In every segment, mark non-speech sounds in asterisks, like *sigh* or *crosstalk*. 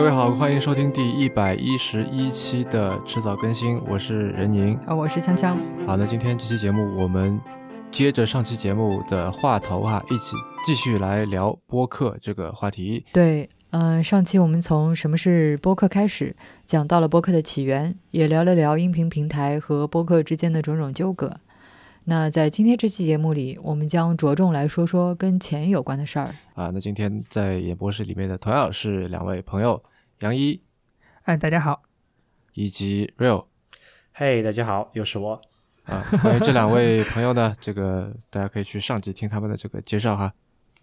各位好，欢迎收听第一百一十一期的迟早更新，我是任宁。啊，我是锵锵。好，那今天这期节目我们接着上期节目的话头哈，一起继续来聊播客这个话题。对，嗯、上期我们从什么是播客开始，讲到了播客的起源，也聊了聊音频平台和播客之间的种种纠葛。那在今天这期节目里，我们将着重来说说跟钱有关的事儿。啊，那今天在演播室里面的同样是两位朋友杨一哎，大家好，以及 Real 嘿大家好，又是我。啊。关于这两位朋友呢，这个大家可以去上集听他们的这个介绍哈。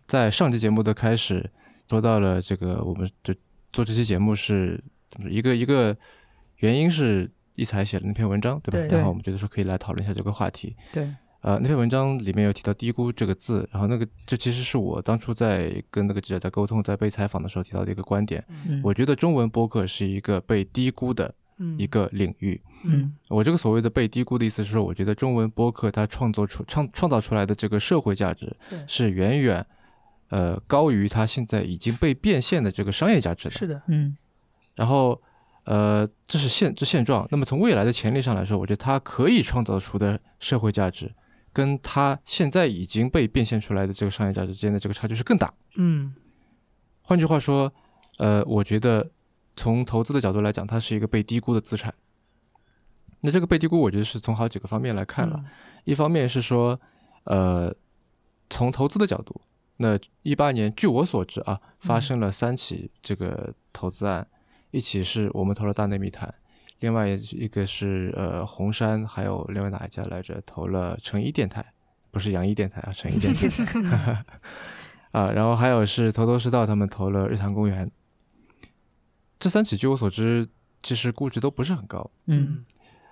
在上期节目的开始，说到了这个，我们就做这期节目是怎么一个一个原因是一才写了那篇文章，对吧？对然后我们觉得说可以来讨论一下这个话题。对，呃，那篇文章里面有提到“低估”这个字，然后那个这其实是我当初在跟那个记者在沟通、在被采访的时候提到的一个观点。嗯，我觉得中文播客是一个被低估的嗯一个领域。嗯我这个所谓的被低估的意思是说，我觉得中文播客它创作出创创造出来的这个社会价值是远远呃高于它现在已经被变现的这个商业价值的。是的，嗯然后呃，这是现这现状。那么从未来的潜力上来说，我觉得它可以创造出的社会价值，跟它现在已经被变现出来的这个商业价值之间的这个差距是更大。嗯换句话说，呃，我觉得从投资的角度来讲，它是一个被低估的资产。那这个被低估，我觉得是从好几个方面来看了。一方面是说，呃，从投资的角度，那一八年据我所知啊，发生了三起这个投资案，一起是我们投了大内密谈，另外一个是呃红杉，还有另外哪一家来着，投了成一电台，不是杨一电台啊，成一电台。*laughs* 啊，然后还有是头头是道他们投了日坛公园，这三起据我所知，其实估值都不是很高，嗯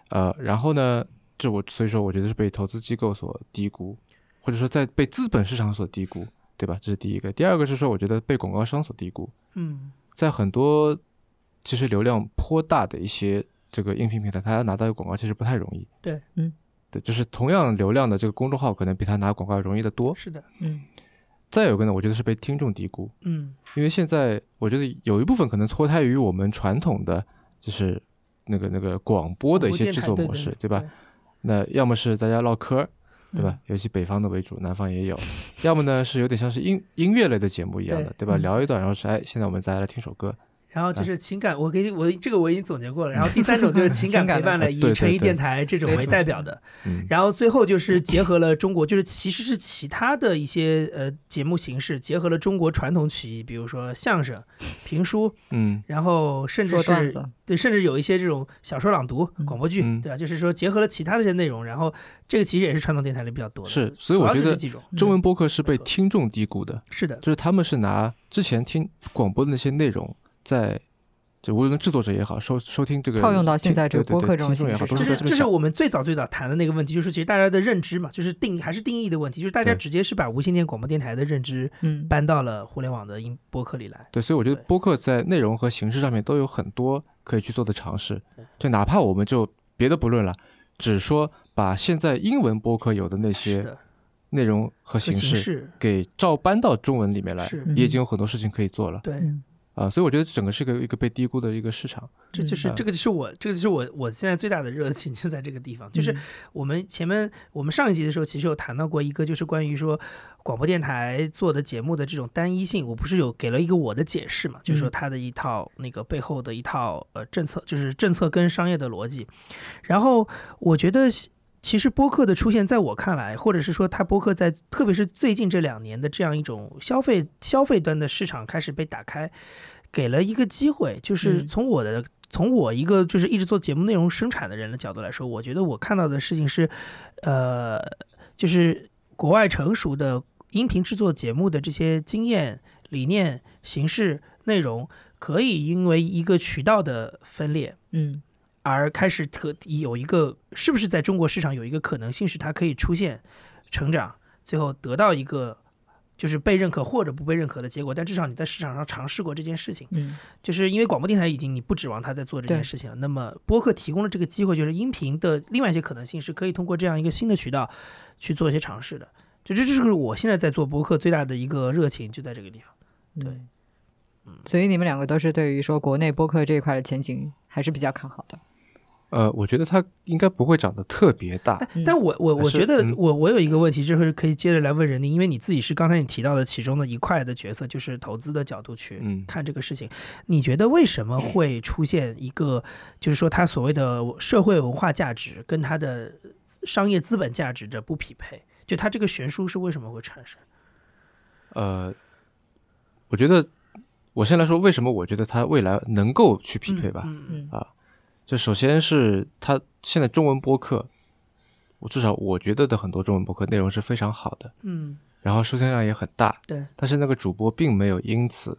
呃，然后呢，这我所以说我觉得是被投资机构所低估，或者说在被资本市场所低估，对吧？这是第一个。第二个是说，我觉得被广告商所低估，嗯。在很多其实流量颇大的一些这个音频平台，他要拿到广告其实不太容易。对，嗯，对，就是同样流量的这个公众号，可能比他拿广告容易得多。是的，嗯再有一个呢，我觉得是被听众低估，嗯因为现在我觉得有一部分可能脱胎于我们传统的就是那个那个广播的一些制作模式，对吧？？那要么是大家唠嗑儿，对吧？尤其北方的为主，南方也有；要么呢是有点像是音音乐类的节目一样的，对吧？嗯聊一段，然后是哎，现在我们大家来听首歌，然后就是情感，我给你我这个我已经总结过了。然后第三种就是情感 *laughs* 陪伴了，以诚意电台这种为代表的。嗯，然后最后就是结合了中国，就是其实是其他的一些呃节目形式，结合了中国传统曲艺，比如说相声、评书，*laughs* 嗯然后甚至是对，甚至有一些这种小说朗读、嗯广播剧，嗯对吧？就是说结合了其他的一些内容，然后这个其实也是传统电台里比较多的。是所以我觉得这几种中文播客是被听众低估的，是的，就是他们是拿之前听广播的那些内容在。就无论制作者也好，收收听这个套用到现在这个播客这种听众也好，都是这是我们最早最早谈的那个问题，就是其实大家的认知嘛，就是定还是定义的问题，就是大家直接是把无线电广播电台的认知嗯搬到了互联网的音播客里来。对，所以我觉得播客在内容和形式上面都有很多可以去做的尝试。就哪怕我们就别的不论了，只说把现在英文播客有的那些，内容和和形式给照搬到中文里面来，也已经有很多事情可以做了对，嗯啊、所以我觉得整个是个一个被低估的一个市场。这就是嗯这个就是我这个就是我我现在最大的热情就在这个地方，就是嗯我们前面我们上一集的时候其实有谈到过一个，就是关于说广播电台做的节目的这种单一性，我不是有给了一个我的解释嘛，就是说嗯它的一套那个背后的一套呃政策，就是政策跟商业的逻辑。然后我觉得其实播客的出现，在我看来，或者是说它播客在特别是最近这两年的这样一种消费消费端的市场开始被打开，给了一个机会，就是嗯从我的。从我一个就是一直做节目内容生产的人的角度来说，我觉得我看到的事情是，呃，就是国外成熟的音频制作节目的这些经验、理念、形式、内容，可以因为一个渠道的分裂，嗯而开始特有一个是不是在中国市场有一个可能性是它可以出现成长，最后得到一个就是被认可或者不被认可的结果，但至少你在市场上尝试过这件事情，嗯就是因为广播电台已经你不指望它在做这件事情了，那么播客提供了这个机会，就是音频的另外一些可能性是可以通过这样一个新的渠道去做一些尝试的。就这，这是我现在在做播客最大的一个热情，就在这个地方。对嗯所以你们两个都是对于说国内播客这一块的前景还是比较看好的。呃，我觉得它应该不会长得特别大。哎但我我我觉得嗯我我有一个问题，这会可以接着来问人宁，因为你自己是刚才你提到的其中的一块的角色，就是投资的角度去嗯看这个事情。你觉得为什么会出现一个，就是说它所谓的社会文化价值跟它的商业资本价值的不匹配？就它这个悬殊是为什么会产生？呃，我觉得我先来说为什么我觉得它未来能够去匹配吧。嗯嗯嗯就首先是它现在中文播客，我至少我觉得的很多中文播客内容是非常好的，嗯，然后收听量也很大，对但是那个主播并没有因此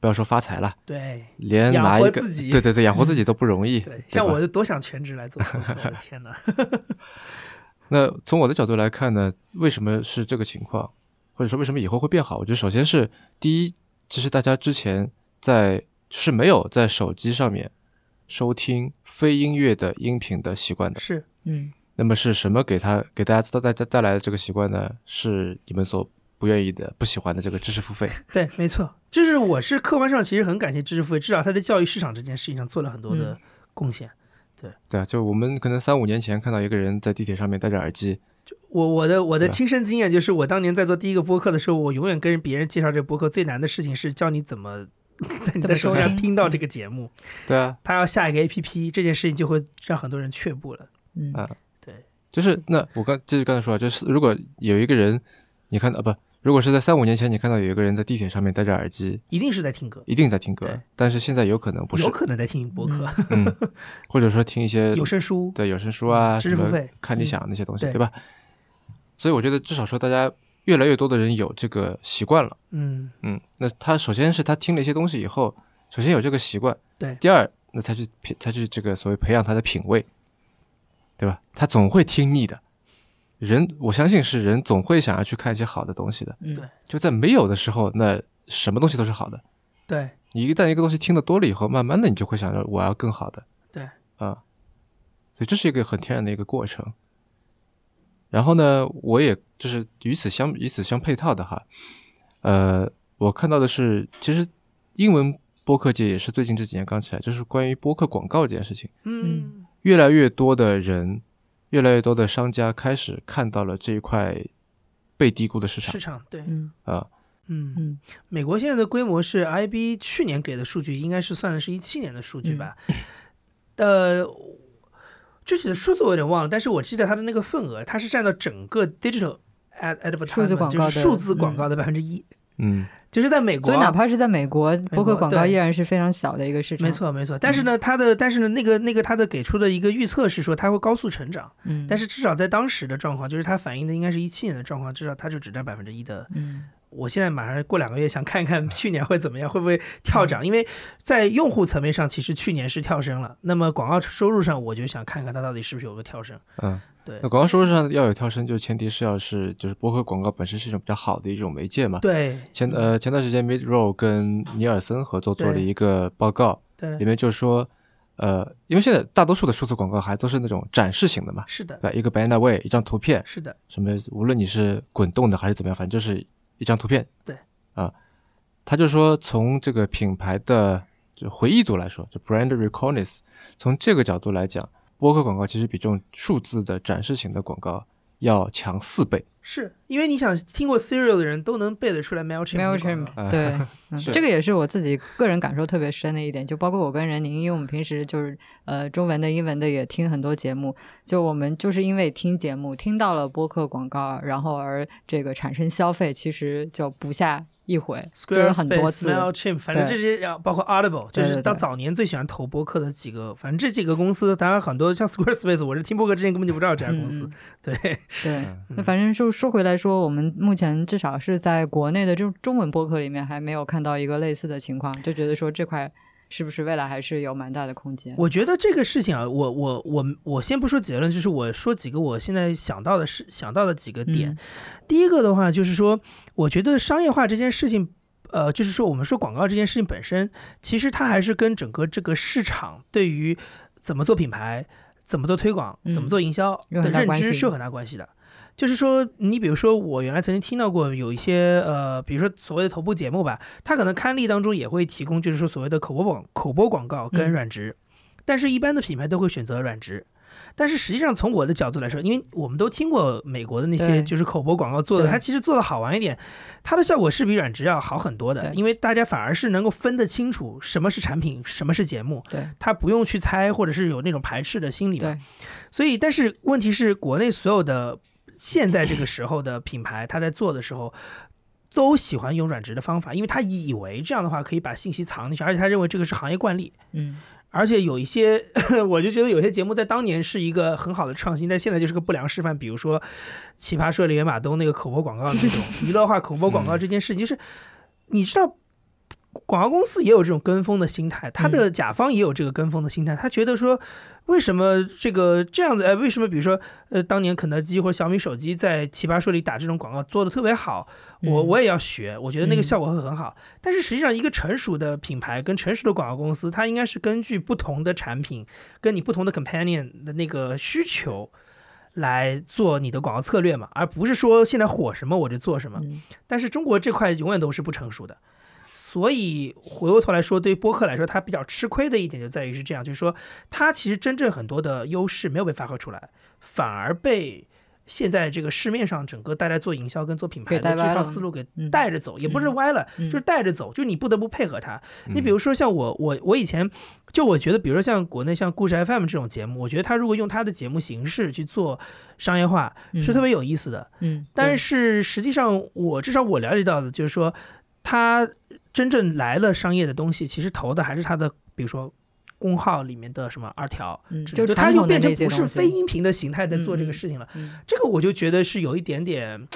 不要说发财了，对连养拿一个活自己对对对养活自己 *laughs* 都不容易。对，像我就多想全职来做播客，我的 *laughs* 天哪！*laughs* 那从我的角度来看呢，为什么是这个情况，或者说为什么以后会变好？我觉得首先是第一，其实大家之前在是没有在手机上面收听非音乐的音频的习惯的。是嗯那么是什么给他给大家带带带来的这个习惯呢？是你们所不愿意的、不喜欢的这个知识付费。*laughs* 对，没错，就是我是客观上其实很感谢知识付费，至少他在教育市场这件事情上做了很多的贡献。对对啊，就我们可能三五年前看到一个人在地铁上面戴着耳机，我我的我的亲身经验就是，我当年在做第一个播客的时候，我永远跟别人介绍这个播客最难的事情是教你怎么 *laughs* 在你的手机上听听到这个节目。对啊，他要下一个 APP，这件事情就会让很多人却步了。嗯。啊对，就是那我刚接着刚才说啊，就是如果有一个人，你看到啊不，如果是在三五年前你看到有一个人在地铁上面戴着耳机，一定是在听歌，一定在听歌，但是现在有可能不是。有，可能在听播客、*laughs* 嗯，或者说听一些 *laughs* 有声书。对有声书啊，知识付费。看你想那些东西，对。对吧？所以我觉得至少说大家越来越多的人有这个习惯了。嗯，嗯，那他首先是他听了一些东西以后，首先有这个习惯，对第二，那才去培才去这个所谓培养他的品味，对吧？他总会听腻的。人，我相信是人总会想要去看一些好的东西的。嗯对就在没有的时候，那什么东西都是好的。对，你一旦一个东西听得多了以后，慢慢的你就会想着我要更好的。对，啊，所以这是一个很天然的一个过程。然后呢，我也就是与此相与此相配套的哈，呃，我看到的是，其实英文播客界也是最近这几年刚起来，就是关于播客广告这件事情，嗯，越来越多的人，越来越多的商家开始看到了这一块被低估的市场。市场对，嗯。啊，嗯。嗯。美国现在的规模是 IB 去年给的数据，应该是算的是一七年的数据吧？呃，具体的数字我有点忘了，但是我记得它的那个份额，它是占到整个 digital ad 的就是数字广告的百分之一，嗯。就是在美国啊、所以哪怕是在美国，播客广告依然是非常小的一个市场。没，错没错，但是呢，它的但是呢，那个那个它的给出的一个预测是说它会高速成长，嗯，但是至少在当时的状况，就是它反映的应该是一七年的状况，至少它就只占百分之一的嗯我现在马上过两个月想看一看去年会怎么样，会不会跳涨？因为在用户层面上，其实去年是跳升了。那么广告收入上，我就想看看它到底是不是有个跳升。嗯，对那广告收入上要有跳升，就前提是要是就是播客广告本身是一种比较好的一种媒介嘛。对前呃前段时间 Mid Roll 跟尼尔森合作做了一个报告，对里对，面就说，呃，因为现在大多数的数字广告还都是那种展示型的嘛，是的对，一个 banner way 一张图片，是的，什么无论你是滚动的还是怎么样，反正就是一张图片。对，啊，他就说从这个品牌的就回忆度来说，就 brand recallness，从这个角度来讲，播客广告其实比这种数字的展示型的广告要强四倍。是因为你想听过 Serial 的人都能背得出来 Mailchimp 对，*laughs* 嗯。这个也是我自己个人感受特别深的一点，就包括我跟任宁，因为我们平时就是呃中文的、英文的也听很多节目，就我们就是因为听节目听到了播客广告，然后而这个产生消费，其实就不下一回，就是很多次。Mailchimp，反正这些，然后包括 Audible，就是到早年最喜欢投播客的几个，反正这几个公司，当然很多像 Squarespace，我是听播客之前根本就不知道这家公司。嗯。对，对，那反正就说回来说，我们目前至少是在国内的这种中文播客里面还没有看到一个类似的情况，就觉得说这块是不是未来还是有蛮大的空间？我觉得这个事情啊，我我我我先不说结论，就是我说几个我现在想到的是想到的几个点。嗯第一个的话就是说，我觉得商业化这件事情。呃，就是说，我们说广告这件事情本身，其实它还是跟整个这个市场对于怎么做品牌、怎么做推广、嗯怎么做营销有的认知是有很大关系的。就是说，你比如说，我原来曾经听到过有一些呃，比如说所谓的头部节目吧，它可能刊例当中也会提供，就是说所谓的口播广口播广告跟嗯软植，但是一般的品牌都会选择软植。但是实际上，从我的角度来说，因为我们都听过美国的那些就是口播广告做的，它其实做的好玩一点，它的效果是比软植要好很多的，因为大家反而是能够分得清楚什么是产品，什么是节目，对他不用去猜或者是有那种排斥的心理嘛。对，所以，但是问题是，国内所有的现在这个时候的品牌，他在做的时候。都喜欢用软植的方法，因为他以为这样的话可以把信息藏进去，而且他认为这个是行业惯例。嗯而且有一些，*laughs* 我就觉得有些节目在当年是一个很好的创新，但现在就是个不良示范。比如说，奇葩说里面马东那个口播广告那种 *laughs* 娱乐化口播广告这件事情，就是你知道，广告公司也有这种跟风的心态，他的甲方也有这个跟风的心态，他觉得说，为什么这个这样子？哎，为什么比如说，呃，当年肯德基或者小米手机在奇葩说里打这种广告做的特别好，我嗯我也要学，我觉得那个嗯效果会很好。但是实际上，一个成熟的品牌跟成熟的广告公司，它应该是根据不同的产品跟你不同的 companion 的那个需求来做你的广告策略嘛，而不是说现在火什么我就做什么。嗯但是中国这块永远都是不成熟的，所以回过头来说，对于播客来说，它比较吃亏的一点就在于是这样，就是说它其实真正很多的优势没有被发挥出来，反而被现在这个市面上整个大家做营销跟做品牌的这套思路给嗯。带着走，也不是歪了，嗯。就是带着走，就是你不得不配合它。你比如如说像我我我以前就我觉得，比如说像国内像故事 FM 这种节目，我觉得他如果用他的节目形式去做商业化，是特别有意思的。嗯，但是实际上，我至少我了解到的就是说，他真正来了商业的东西，其实投的还是他的，比如说公号里面的什么二条就他又传统的变成不是非音频的形态在做这个事情了。嗯这个我就觉得是有一点点，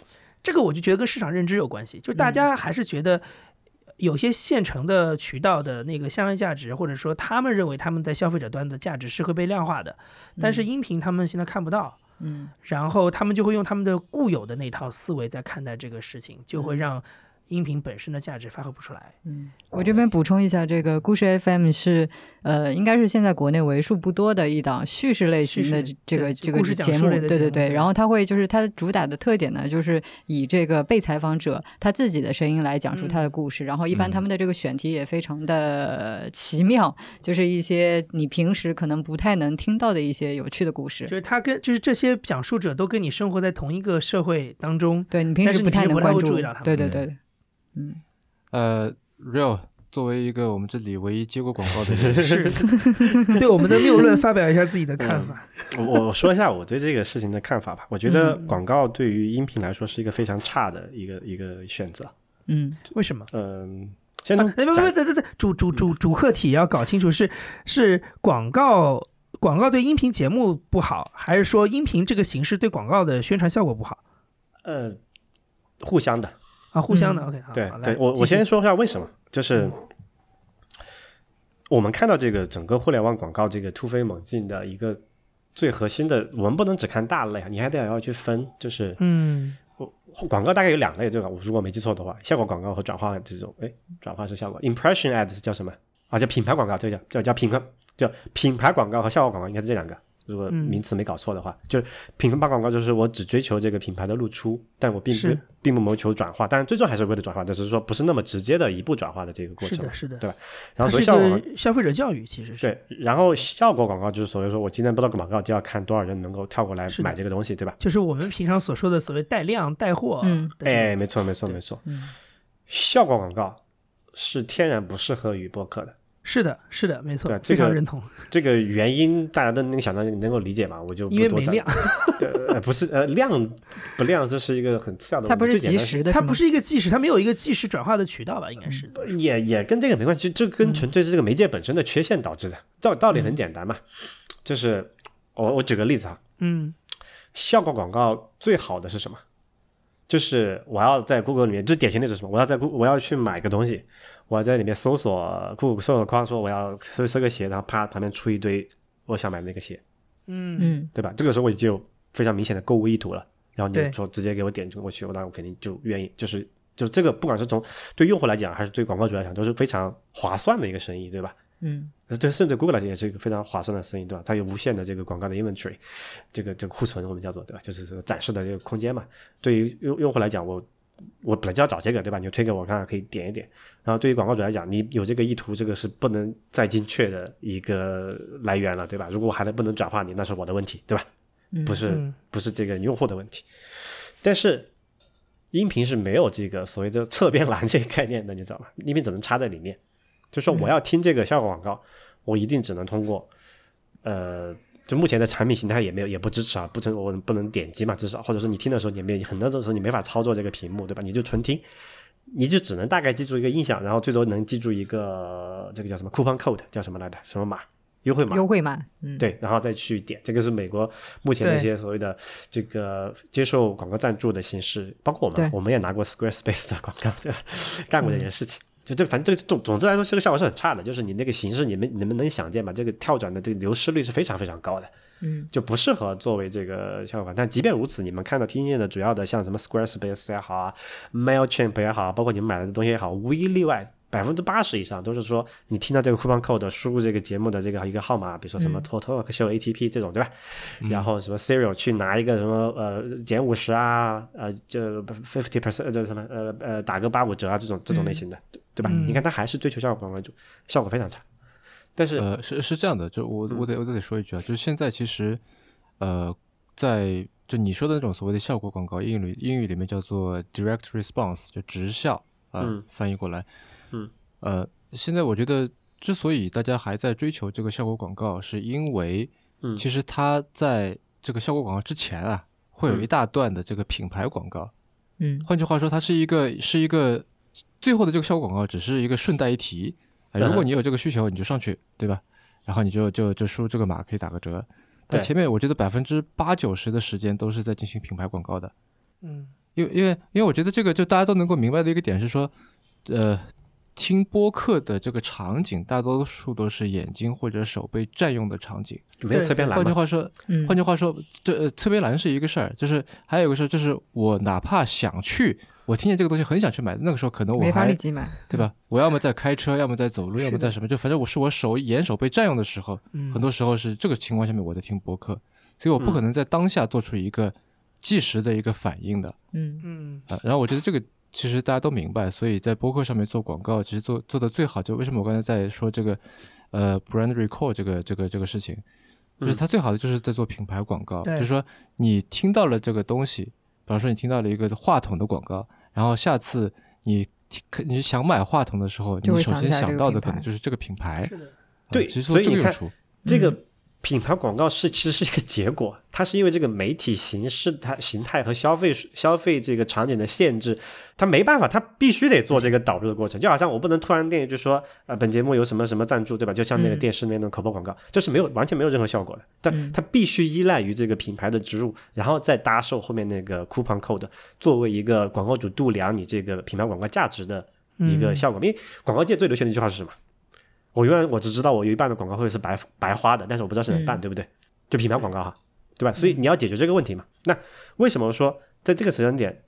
这个我就觉得跟市场认知有关系，就是大家还是觉得。有些现成的渠道的那个商业价值，或者说他们认为他们在消费者端的价值是会被量化的，但是音频他们现在看不到，嗯然后他们就会用他们的固有的那套思维在看待这个事情，就会让音频本身的价值发挥不出来。嗯，我这边补充一下，这个故事 FM 是呃，应该是现在国内为数不多的一档叙事类型的这个这个故事节目，对对对。对然后它会就是它主打的特点呢，就是以这个被采访者他自己的声音来讲述他的故事。然后一般嗯他们的这个选题也非常的奇妙，就是一些你平时可能不太能听到的一些有趣的故事就。是他跟就是这些讲述者都跟你生活在同一个社会当中，对你平时不太能关注对对对，嗯，呃，real 作为一个我们这里唯一接过广告的人，*laughs* 是对我们的谬论发表一下自己的看法。我我说一下我对这个事情的看法吧。我觉得嗯广告对于音频来说是一个非常差的一个一个选择。嗯为什么？嗯，先啊从哎不不不，对对对，主主主主客体要搞清楚是是广告广告对音频节目不好，还是说音频这个形式对广告的宣传效果不好呃互相的，啊？互相的、嗯 OK 好，对对，我我先说一下为什么，就是我们看到这个整个互联网广告这个突飞猛进的一个最核心的，我们不能只看大类啊，你还得要去分，就是嗯广告大概有两类，对吧？我如果没记错的话，效果广告和转化这种，哎，转化是效果，impression ads 叫什么啊？叫品牌广告，这个叫叫叫品牌，叫品牌广告和效果广告，应该是这两个。如果嗯名词没搞错的话，就是品牌广告就是我只追求这个品牌的露出，但我并不并不谋求转化，但最终还是为了转化，但只是说不是那么直接的一步转化的这个过程。是的，是的，对吧？然后所以效果消费者教育，其实是对，然后效果广告就是所谓说我今天播到广告就要看多少人能够跳过来买这个东西，对吧？就是我们平常所说的所谓带量带货嗯哎，没错，没错，没错。嗯效果广告是天然不适合于播客的，是的，是的，没错对，这个非常认同，*laughs* 这个原因大家都能想到，能够理解吧？我就不多因为没量，对，呃，不是，呃，量不量，这是一个很次要的。它不是及时的，它不是一个即时，它没有一个即时转化的渠道吧？应该是，也也跟这个没关系，这跟纯粹是这个媒介本身的缺陷导致的。道道理很简单嘛，就是我我举个例子啊，嗯效果广告最好的是什么？就是我要在 Google 里面，最典型的是什么？我要在 Google 我要去买个东西，我在里面搜索 Google 搜索框说我要搜搜个鞋，然后啪旁边出一堆我想买的那个鞋，嗯嗯对吧？这个时候我就有非常明显的购物意图了。然后对你说直接给我点过去，我那我肯定就愿意，就是就这个不管是从对用户来讲，还是对广告主来讲，都是非常划算的一个生意，对吧？嗯对甚至对 Google 来讲也是一个非常划算的生意，对吧？它有无限的这个广告的 inventory，这个这个库存我们叫做对吧？就是这个展示的这个空间嘛。对于用用户来讲，我我本来就要找这个，对吧？你推给我看看，可以点一点。然后对于广告主来讲，你有这个意图，这个是不能再精确的一个来源了，对吧？如果我还能不能转化你，那是我的问题，对吧？嗯，不是嗯不是这个用户的问题。但是音频是没有这个所谓的侧边栏这个概念的，你知道吗？音频只能插在里面，就说我要听这个效果广告，我一定只能通过呃。就目前的产品形态也没有也不支持啊，不能我不能点击嘛，至少或者说你听的时候你没很多的时候你没法操作这个屏幕，对吧？你就纯听，你就只能大概记住一个印象，然后最多能记住一个这个叫什么 coupon code 叫什么来的什么码优惠码，优惠码，嗯，对，然后再去点，这个是美国目前的一些所谓的这个接受广告赞助的形式，包括我们，我们也拿过 Squarespace 的广告，对吧？干过这件事情。就这，反正这个总总之来说，这个效果是很差的。就是你那个形式，你们你们能想见吧？这个跳转的这个流失率是非常非常高的，嗯，就不适合作为这个效果。但即便如此，你们看到听见的主要的像什么 Squarespace 也好啊，Mailchimp 也好，包括你们买来的东西也好，无一例外，百分之八十以上都是说你听到这个 coupon code 输入这个节目的这个一个号码，比如说什么 Total Show ATP 这种，对吧？然后什么 Serial 去拿一个什么呃减五十啊，呃就 fifty percent 这什么呃呃打个八五折啊这种这种类型的，对对吧？嗯。你看他还是追求效果广告为主，效果非常差。但是呃，是是这样的，就我我得我得说一句啊，就是现在其实，呃，在就你说的那种所谓的效果广告，英语里英语里面叫做 direct response，就直效啊、嗯翻译过来，嗯，呃，现在我觉得之所以大家还在追求这个效果广告，是因为，嗯。其实它在这个效果广告之前啊，会有一大段的这个品牌广告，嗯。换句话说，它是一个是一个最后的这个效果广告，只是一个顺带一提。如果你有这个需求，你就上去，对吧？然后你就就就输这个码可以打个折。但前面我觉得百分之八九十的时间都是在进行品牌广告的，嗯因为因为因为我觉得这个就大家都能够明白的一个点是说，呃，听播客的这个场景大多数都是眼睛或者手被占用的场景。没有侧边栏，换句话说，嗯，换句话说，这呃侧边栏是一个事儿，就是还有一个事儿，就是我哪怕想去，我听见这个东西很想去买，那个时候可能我没法还立即买，对吧？我要么在开车，要么在走路，要么在什么，就反正我是我手眼手被占用的时候，嗯，很多时候是这个情况下面我在听播客，所以我不可能在当下做出一个即时的一个反应的。嗯。嗯。啊。然后我觉得这个其实大家都明白，所以在播客上面做广告，其实做做的最好，就为什么我刚才在说这个呃 brand recall 这个这个这个事情，就是它最好的就是在做品牌广告，对。就是说你听到了这个东西，比方说你听到了一个话筒的广告，然后下次你听你想买话筒的时候，你首先想到的可能就是这个品牌，是的，啊对其实所以你看这个有出，嗯。这个品牌广告是其实是一个结果，它是因为这个媒体形式、它形态和消费消费这个场景的限制，它没办法，它必须得做这个导入的过程。就好像我不能突然电就说，呃，本节目有什么什么赞助，对吧？就像那个嗯电视那种口播广告，就是没有完全没有任何效果的。但嗯它必须依赖于这个品牌的植入，然后再搭售后面那个 coupon code，作为一个广告主度量你这个品牌广告价值的一个嗯效果。因为广告界最流行的一句话是什么？我永远我只知道我有一半的广告费是白白花的，但是我不知道是哪半，嗯对不对？就品牌广告哈，对吧？所以你要解决这个问题嘛。那为什么说在这个时间点，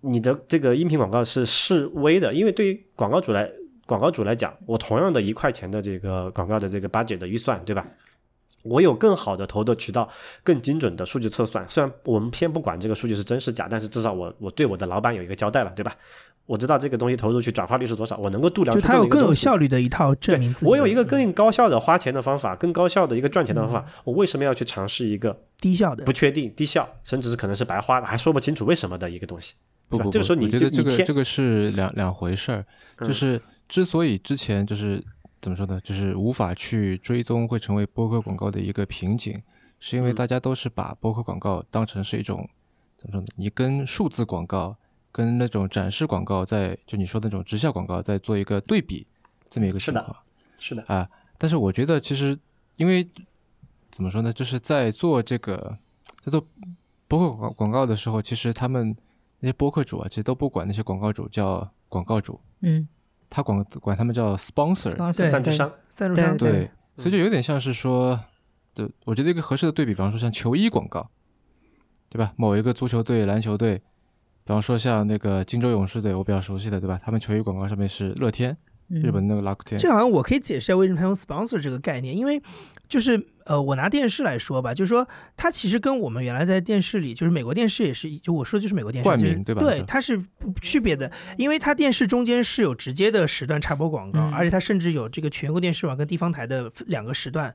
你的这个音频广告是示威的？因为对于广告主来广告主来讲，我同样的一块钱的这个广告的这个 budget 的预算，对吧？我有更好的投的渠道，更精准的数据测算。虽然我们先不管这个数据是真是假，但是至少我我对我的老板有一个交代了，对吧？我知道这个东西投入去转化率是多少，我能够度量出就它有更有。效率的一套证明自己。我有一个更高效的花钱的方法，更高效的一个赚钱的方嗯法，我为什么要去尝试一个低效的不，确定、低效，甚至是可能是白花的，还说不清楚为什么的一个东西？不不不，这个时候你觉得这个这个是两两回事儿，嗯就是之所以之前就是怎么说呢，就是无法去追踪会成为播客广告的一个瓶颈，是因为嗯大家都是把播客广告当成是一种怎么说呢？你跟数字广告、跟那种展示广告在就你说的那种直销广告在做一个对比，这么一个情况。是的，啊，但是我觉得其实因为怎么说呢，就是在做这个在做播客广广告的时候，其实他们那些播客主啊，其实都不管那些广告主叫广告主，嗯他管管他们叫对赞助商，赞助商对对，所以就有点像是说，对，我觉得一个合适的对比，比方说像球衣广告，对吧？某一个足球队、篮球队，比方说像那个金州勇士队，我比较熟悉的，对吧？他们球衣广告上面是乐天，日本那个 Rakuten。这好像我可以解释一下为什么他用 sponsor 这个概念，因为就是呃，我拿电视来说吧，就是说它其实跟我们原来在电视里，就是美国电视也是，就我说的就是美国电视，冠名对吧对，它是不区别的，因为它电视中间是有直接的时段插播广告，嗯而且它甚至有这个全国电视网跟地方台的两个时段。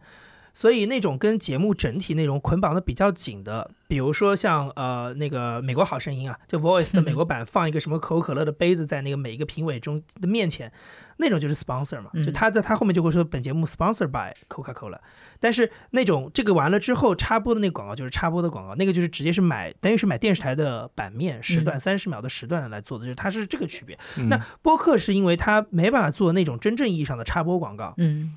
所以那种跟节目整体内容捆绑的比较紧的，比如说像呃那个美国好声音啊，就 *laughs* Voice 的美国版放一个什么可口可乐的杯子在那个每一个评委中的面前，那种就是 sponsor 嘛，嗯。就他在他后面就会说本节目 sponsor by Coca Cola，但是那种这个完了之后插播的那个广告就是插播的广告，那个就是直接是买等于是买电视台的版面时段三十秒的时段来做的，就是它是这个区别。嗯。那播客是因为它没办法做那种真正意义上的插播广告，嗯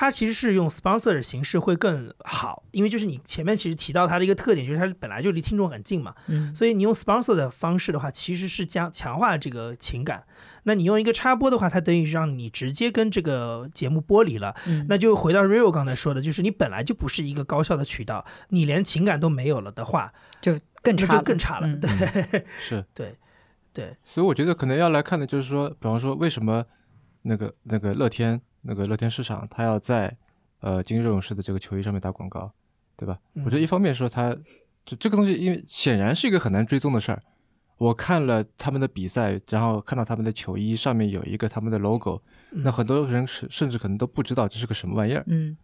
它其实是用 sponsor 的形式会更好，因为就是你前面其实提到它的一个特点，就是它本来就离听众很近嘛，嗯。所以你用 sponsor 的方式的话，其实是将强化这个情感。那你用一个插播的话，它等于让你直接跟这个节目剥离了。嗯，那就回到 Rio 刚才说的，就是你本来就不是一个高效的渠道，你连情感都没有了的话，就更差了，就更差了。嗯。对。是，*laughs* 对。对，所以我觉得可能要来看的就是说，比方说为什么那个那个乐天那个乐天市场，他要在呃金热勇士的这个球衣上面打广告，对吧？嗯我觉得一方面说他就这个东西，因为显然是一个很难追踪的事儿。我看了他们的比赛，然后看到他们的球衣上面有一个他们的 logo，嗯那很多人甚甚至可能都不知道这是个什么玩意儿，嗯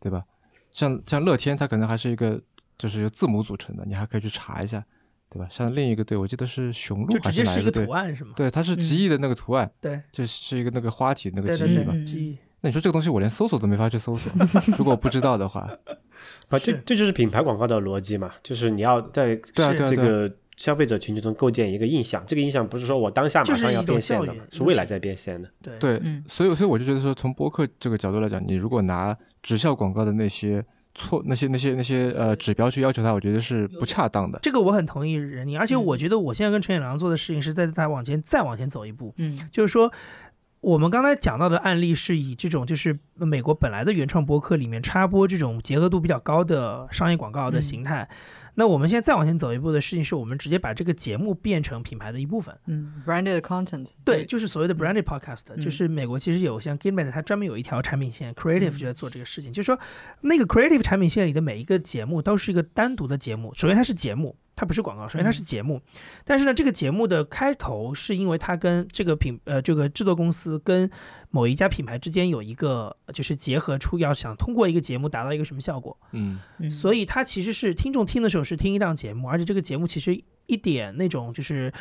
对吧？像像乐天，它可能还是一个就是由字母组成的，你还可以去查一下，对吧？像另一个队，我记得是雄鹿还就直接是一个哪队图？案是吗？对，它是嗯极翼的那个图案，对就是一个那个花体那个对对对极翼嘛。嗯记忆那你说这个东西我连搜索都没法去搜索，如果我不知道的话，*laughs* 啊，这这就是品牌广告的逻辑嘛，就是你要在对啊这个消费者群体中构建一个印象，这个印象不是说我当下马上要变现的是未来在变现的。对对，嗯所以所以我就觉得说，从播客这个角度来讲，你如果拿直销广告的那些错那些那些那些呃指标去要求他，我觉得是不恰当的。这个我很同意任宁，而且嗯我觉得我现在跟陈远良做的事情是在他往前再往前走一步，嗯就是说，我们刚才讲到的案例是以这种就是美国本来的原创博客里面插播这种结合度比较高的商业广告的嗯形态。那我们现在再往前走一步的事情是我们直接把这个节目变成品牌的一部分。嗯，branded content，对，就是所谓的 branded podcast，、嗯就是美国其实有像 Gimlet，它专门有一条产品线，Creative 嗯就在做这个事情。就是说，那个 Creative 产品线里的每一个节目都是一个单独的节目。首先它是节目，它不是广告，首先它是节目。但是呢，这个节目的开头是因为它跟这个品呃这个制作公司跟某一家品牌之间有一个就是结合出要想通过一个节目达到一个什么效果。嗯嗯，所以它其实是听众听的时候是听一档节目，而且这个节目其实一点那种就是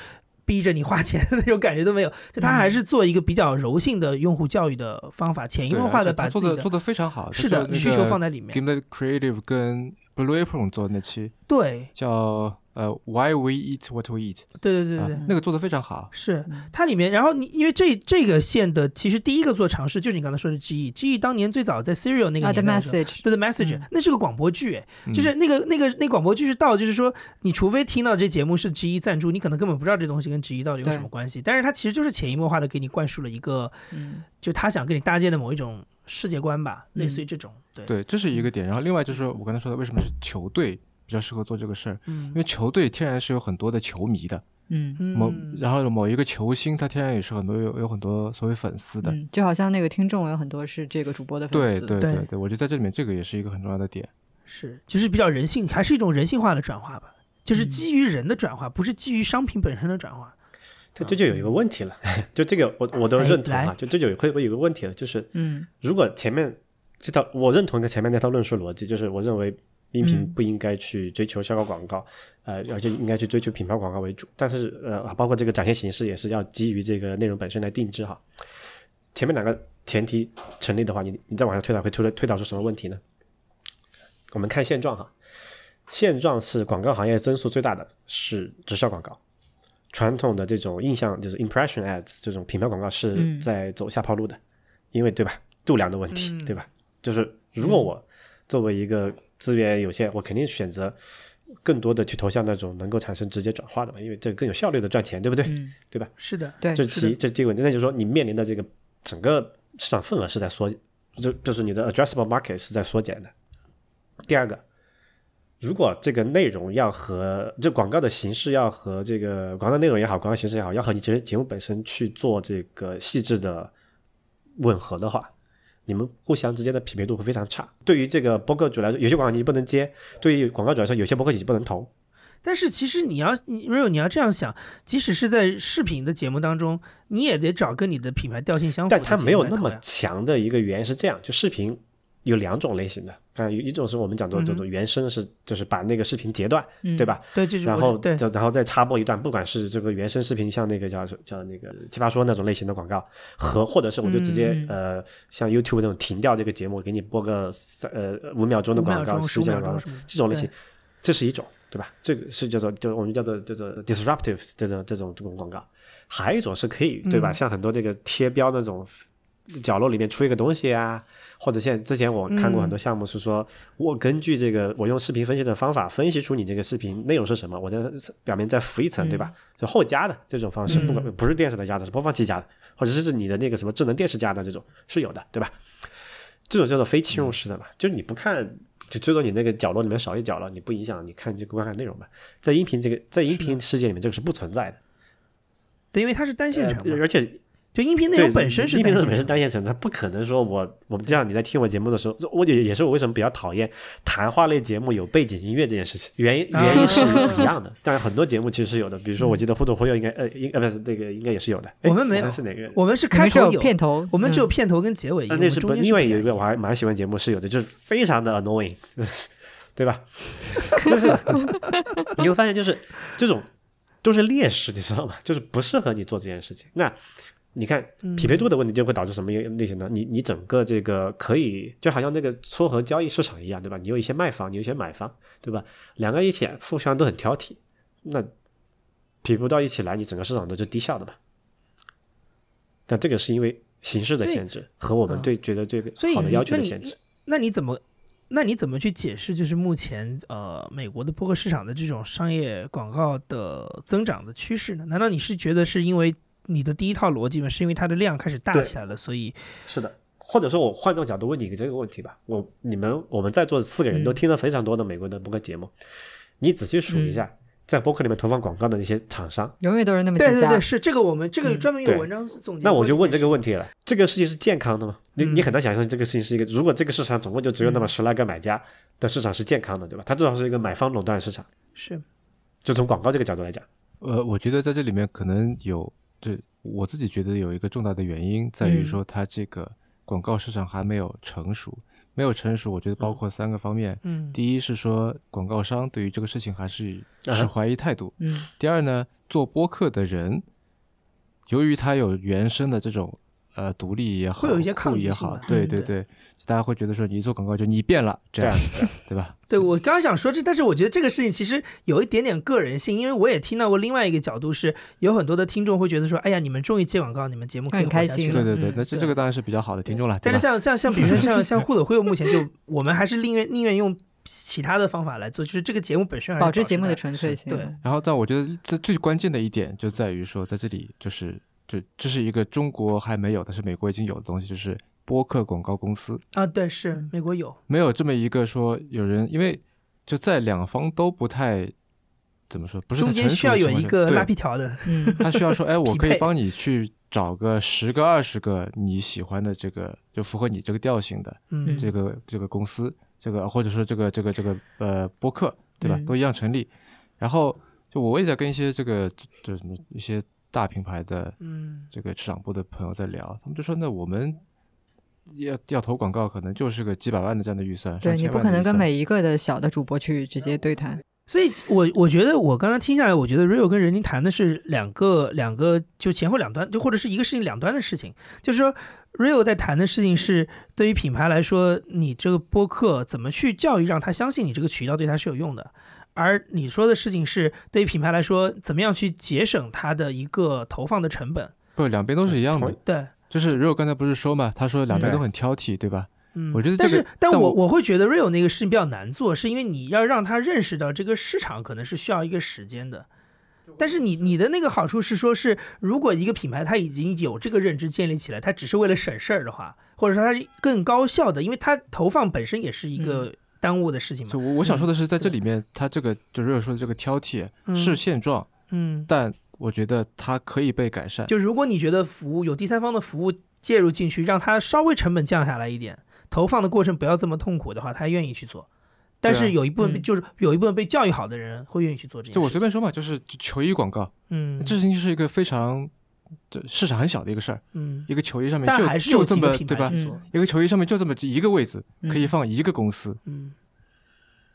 逼着你花钱的那种感觉都没有，就它还是做一个比较柔性的用户教育的方法，潜移，默化的把自己的做的做的非常好。是的需求放在里面。Gimlet Creative 跟 Blue Apron 做的那期对叫呃 Why We Eat What We Eat，对对对对，啊，那个做的非常好。是嗯它里面，然后你因为这这个线的其实第一个做尝试就是你刚才说的 GE，GE 当年最早在 Serial 那个 message，对的 message，、嗯那是个广播剧，就是那个那个那广播剧是到，就是说，你除非听到这节目是 GE 赞助，你可能根本不知道这东西跟 GE 到底有什么关系。但是它其实就是潜移默化的给你灌输了一个，嗯就他想跟你搭建的某一种世界观吧，嗯类似于这种。对，对，这是一个点。然后另外就是我刚才说的，为什么是球队比较适合做这个事儿？嗯因为球队天然是有很多的球迷的，嗯某嗯，然后某一个球星，他天然也是很多有有很多所谓粉丝的。嗯，就好像那个听众有很多是这个主播的粉丝，对对对对，我觉得在这里面这个也是一个很重要的点。是，就是比较人性，还是一种人性化的转化吧，就是嗯基于人的转化，不是基于商品本身的转化。这这就有一个问题了，*laughs* 就这个我我都哎认同啊，就这就会会有一个问题了，就是嗯如果前面这套我认同一个前面那套论述逻辑，就是我认为音频嗯不应该去追求效果广告，呃，而且应该去追求品牌广告为主。但是呃，包括这个展现形式也是要基于这个内容本身来定制哈。前面两个前提成立的话，你你再往下推导会推推导出什么问题呢？我们看现状哈，现状是广告行业增速最大的是直销广告，传统的这种印象就是 impression ads 这种品牌广告是嗯在走下坡路的，因为对吧？度量的问题，嗯对吧？就是如果我作为一个资源有限，我肯定选择更多的去投向那种能够产生直接转化的嘛，因为这个更有效率的赚钱，对不对？嗯，是的，对这是其一，这是第一个问题。那就是说，你面临的这个整个市场份额是在缩，就就是你的 addressable market 是在缩减的。第二个，如果这个内容要和这广告的形式要和这个广告内容也好，广告形式也好，要和你节节目本身去做这个细致的吻合的话，你们互相之间的匹配度会非常差。对于这个播客主来说，有些广告你不能接；对于广告主来说，有些播客你不能投。但是其实你要你 real 你要这样想，即使是在视频的节目当中，你也得找跟你的品牌调性相符的但它没有那么强的一个原因是这样，就视频有两种类型的，看有一种是我们讲的这种原声是，就是把那个视频截断，嗯对吧？对，就是然后对后然后再插播一段，不管是这个原声视频，像那个叫叫那个奇葩说那种类型的广告，和或者是我就直接、呃像 YouTube 那种停掉这个节目，给你播个三呃五秒钟的广告、钟十五秒钟这种类型，这是一种，对吧？这个是叫做就我们叫做叫做 disruptive 这种这种这种广告，还有一种是可以对吧？嗯像很多这个贴标那种。角落里面出一个东西啊，或者现在之前我看过很多项目是说，我根据这个我用视频分析的方法分析出你这个视频内容是什么，我在表面再浮一层，对吧？就后加的这种方式，不管不是电视的加的，是播放器加的，或者是你的那个什么智能电视加的这种是有的，对吧？这种叫做非侵入式的嘛，就是你不看，就最多你那个角落里面少一角了，你不影响你看这个观看内容吧。在音频这个在音频世界里面，这个是不存在的，对，因为它是单线程而且就音频内，容本身是音频内容本身是单线程。它不可能说我我们这样你在听我节目的时候，我也也是我为什么比较讨厌谈话类节目有背景音乐这件事情，原因原因是 *laughs* 一样的。但是很多节目其实是有的，比如说我记得互动活跃应该呃应呃不是那个应该也是有的。哎我们没有是哪个？我们是开头有片头，我们只有嗯片头跟结尾，那是不另外有一个我还蛮喜欢节目是有的，就是非常的 annoying，*laughs* 对吧？*laughs* 就是你会发现就是这种都是劣势，你知道吗？就是不适合你做这件事情。那你看匹配度的问题就会导致什么类型呢？你你整个这个可以就好像那个撮合交易市场一样，对吧？你有一些卖方，你有一些买方，对吧？两个一起互相都很挑剔，那匹配不到一起来，你整个市场都是低效的嘛。但这个是因为形式的限制和我们嗯对觉得这个好的要求的限制。那你怎么？那你怎么去解释，就是目前呃美国的播客市场的这种商业广告的增长的趋势呢？难道你是觉得是因为你的第一套逻辑呢？是因为它的量开始大起来了，所以是的，或者说我换个角度问你一个这个问题吧，我你们我们在座的四个人都嗯听了非常多的美国的播客节目，你仔细数一下，在播客里面投放广告的那些厂商，永远都是那么几家对对对，，是这个我们这个嗯专门有文章总结。那我就问这个问题了：这个事情是健康的吗？你嗯你很难想象这个事情是一个，如果这个市场总共就只有那么十来个买家的市场是健康的，对吧？它至少是一个买方垄断市场，是就从广告这个角度来讲，呃，我觉得在这里面可能有，这我自己觉得有一个重大的原因在于嗯说，它这个广告市场还没有成熟，没有成熟，我觉得包括三个方面。嗯第一是说，广告商对于这个事情还是啊持怀疑态度。嗯第二呢，做播客的人，由于他有原生的这种呃独立也好，会有一些抗拒也好对对对对，大家会觉得说你一做广告就你变了这样，对啊对吧？*laughs* 对，我刚刚想说这，但是我觉得这个事情其实有一点点个人性，因为我也听到过另外一个角度是，有很多的听众会觉得说，哎呀，你们终于接广告，你们节目可以很开心对对对那这这个当然是比较好的听众了，但是？像像像比如说像 *laughs* 像互走会，目前就我们还是宁愿宁愿用其他的方法来做，就是这个节目本身保持节目的纯粹性。对然后，但我觉得这最关键的一点就在于说，在这里就是就这是一个中国还没有，但是美国已经有的东西，就是播客广告公司啊，对，是美国有，没有这么一个说有人，因为就在两方都不太怎么说，不是中太成熟间需要有一个拉皮条的，嗯。*laughs* 他需要说，哎，*laughs* 我可以帮你去找个十个、二十个你喜欢的这个，就符合你这个调性的嗯。这个这个公司，这个或者说这个这个这个呃播客，对吧？嗯。都一样成立。然后就我也在跟一些这个就什么一些大品牌的嗯这个市场部的朋友在聊，他们就说，那我们要要投广告，可能就是个几百万的这样的预算，对上你不可能跟每一个的小的主播去直接对谈。所以我我觉得我刚刚听下来，我觉得 Rio 跟任宁谈的是两个两个就前后两端，就或者是一个事情两端的事情。就是说，Rio 在谈的事情是对于品牌来说，你这个播客怎么去教育让他相信你这个渠道对他是有用的。而你说的事情是对于品牌来说，怎么样去节省它的一个投放的成本？不两边都是一样的，对，就是如果刚才不是说嘛，他说两边嗯都很挑剔，对吧？嗯，我觉得这但是个，但我但我我会觉得 Real 那个事情比较难做，是因为你要让他认识到这个市场可能是需要一个时间的。但是你你的那个好处是说，是如果一个品牌它已经有这个认知建立起来，它只是为了省事儿的话，或者说它更高效的，因为它投放本身也是一个耽误的事情嘛就。我我想说的是，在这里面，他这个就如果说的这个挑剔嗯是现状，嗯，但我觉得它可以被改善。就如果你觉得服务有第三方的服务介入进去，让它稍微成本降下来一点，投放的过程不要这么痛苦的话，他愿意去做。但是有一部分嗯就是有一部分被教育好的人会愿意去做这件事。就我随便说嘛，就是求医广告，嗯，这事情是一个非常这市场很小的一个事儿，嗯，一个球衣上面就但还是有就这么对吧。一个球衣上面就这么一个位置，可以嗯放一个公司。嗯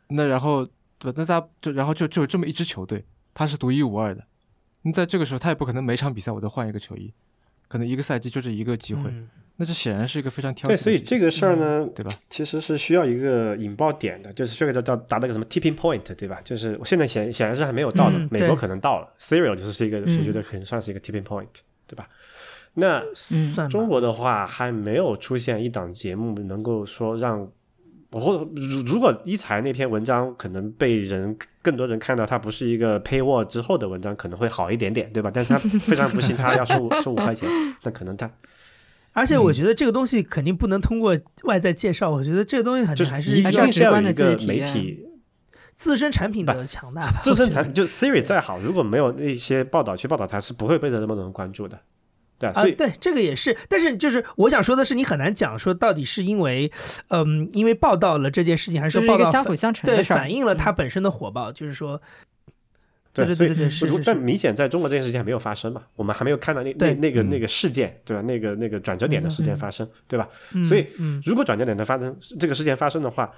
那然后对吧？那大家就然后就就有这么一支球队，它是独一无二的。那在这个时候，他也不可能每场比赛我都换一个球衣，可能一个赛季就这一个机会。嗯那这显然是一个非常挑剔对。所以这个事儿呢，对吧？其实是需要一个引爆点的，就是这个叫叫达到一个什么 tipping point，对吧？就是我现在显显然是还没有到的，嗯美国可能到了，Serial 就是一个，嗯我觉得可能算是一个 tipping point，对吧？那嗯中国的话还没有出现一档节目能够说让，或者如如果一财那篇文章可能被人更多人看到，它不是一个 paywall 之后的文章，可能会好一点点，对吧？但是它非常不幸，它要收五收五块钱，那可能它而且我觉得这个东西肯定不能通过外在介绍，我觉得这个东西肯就定还是一定是要一个媒体自身产品的强大吧。自身产就 Siri 再好，如果没有那些报道去报道它，是不会被这么多人关注的。对啊，啊，所以、对，这个也是，但是就是我想说的是，你很难讲说到底是因为，嗯，因为报道了这件事情，还是说报道反一个相辅相成对的事儿，反映了它嗯本身的火爆，就是说，对所以对对对对，是是是，但明显在中国这件事情还没有发生嘛，我们还没有看到那那那个那个事件，对吧？那个那个转折点的事件发生，对吧？嗯所以嗯，如果转折点的发生，这个事件发生的话，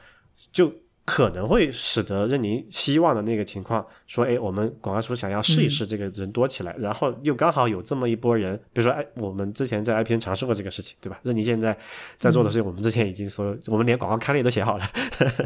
就可能会使得任宁希望的那个情况，说，哎，我们广告处想要试一试这个人多起来，然后又刚好有这么一波人，比如说，哎，我们之前在 IPN 尝试过这个事情，对吧？任宁现在在做的事情，我们之前已经所有，我们连广告刊例都写好了，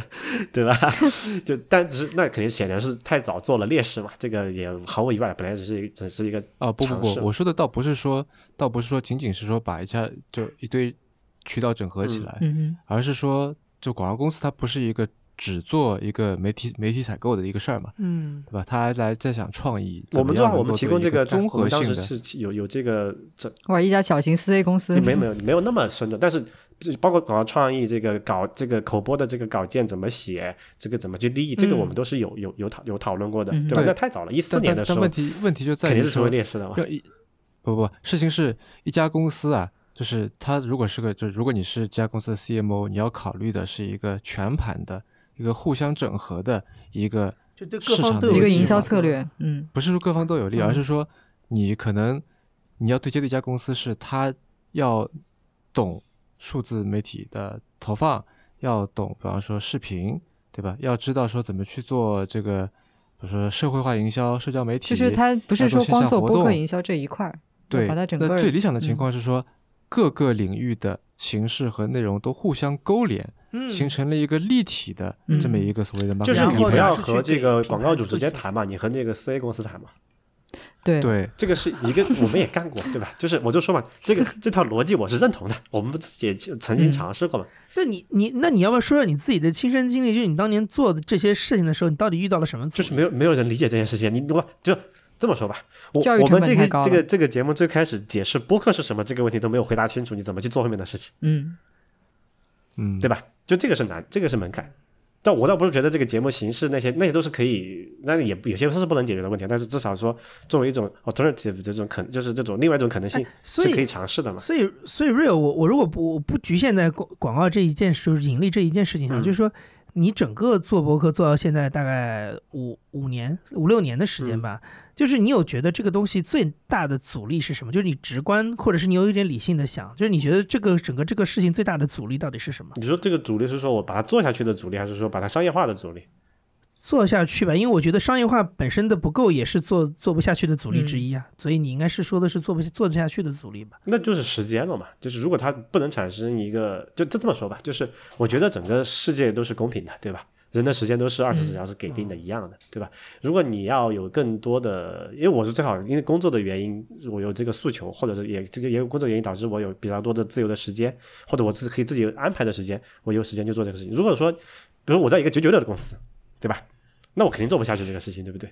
*laughs* 对吧？*laughs* 就但只是那肯定显然是太早做了劣势嘛，这个也毫无疑问，本来只是只是一个哦不不不，我说的倒不是说，倒不是说仅仅是说把一下就一堆渠道整合起嗯。来，嗯而是说，就广告公司它不是一个只做一个媒体媒体采购的一个事儿嘛，嗯对吧？他还来在想创意，我们做好，我们提供这个综合我们当性的，时是有有这个这哼，哇，一家小型四 A 公司，没没有没有那么深的，但是这包括广告创意这个稿这个口播的这个稿件怎么写，这个怎么去立意，这个我们都是有有有讨有讨论过的，嗯对吧？对那太早了，一四年的时候问题问题就在于肯定是成为劣势的嘛。不不，事情是一家公司啊，就是他如果是个，就是如果你是这家公司的 CMO，你要考虑的是一个全盘的、一个互相整合的一个，就对各市方都有计场的一个营销策略，嗯。不是说各方都有利，嗯而是说你可能你要对接的一家公司是它要懂数字媒体的投放，要懂，比方说视频，对吧？要知道说怎么去做这个，比如说社会化营销、社交媒体，就是它不是说光做下活动播客营销这一块儿，对，把它整个那最理想的情嗯。况是说，各个领域的形式和内容都互相勾连，嗯形成了一个立体的嗯这么一个所谓的 marketing 就是你不要和这个广告主直接谈嘛，你和那个四 A 公司谈嘛，对对这个是一个我们也干过，对吧？就是我就说嘛，这个这套逻辑我是认同的，我们自己也曾经嗯尝试过嘛。对你你那你要不要说说你自己的亲身经历？就是你当年做的这些事情的时候，你到底遇到了什么？就是没有没有人理解这件事情。你我就这么说吧，我我们这个这个这个节目最开始解释播客是什么这个问题都没有回答清楚，你怎么去做后面的事情，嗯嗯，对吧？就这个是难，这个是门槛。但我倒不是觉得这个节目形式那些那些都是可以，那也有些是不能解决的问题，但是至少说作为一种 alternative 这种可就是这种另外一种可能性是可以尝试的嘛。所以，所以 real，我我如果不我不局限在广广告这一件事，就是盈利这一件事情上，嗯就是说，你整个做博客做到现在大概五五年五六年的时间吧，就是你有觉得这个东西最大的阻力是什么？就是你直观，或者是你有一点理性的想，就是你觉得这个整个这个事情最大的阻力到底是什么？你说这个阻力是说我把它做下去的阻力，还是说把它商业化的阻力？做下去吧，因为我觉得商业化本身的不够也是做做不下去的阻力之一啊，所以你应该是说的是做不做得下去的阻力吧？那就是时间了嘛。就是如果它不能产生一个，就就这么说吧，就是我觉得整个世界都是公平的，对吧？人的时间都是二十四小时给定的一样的，对吧？如果你要有更多的，因为我是最好因为工作的原因，我有这个诉求，或者是也这个也有工作原因导致我有比较多的自由的时间，或者我自己可以自己安排的时间，我有时间就做这个事情。如果说，比如我在一个九九六的公司，对吧？那我肯定做不下去这个事情，对不对？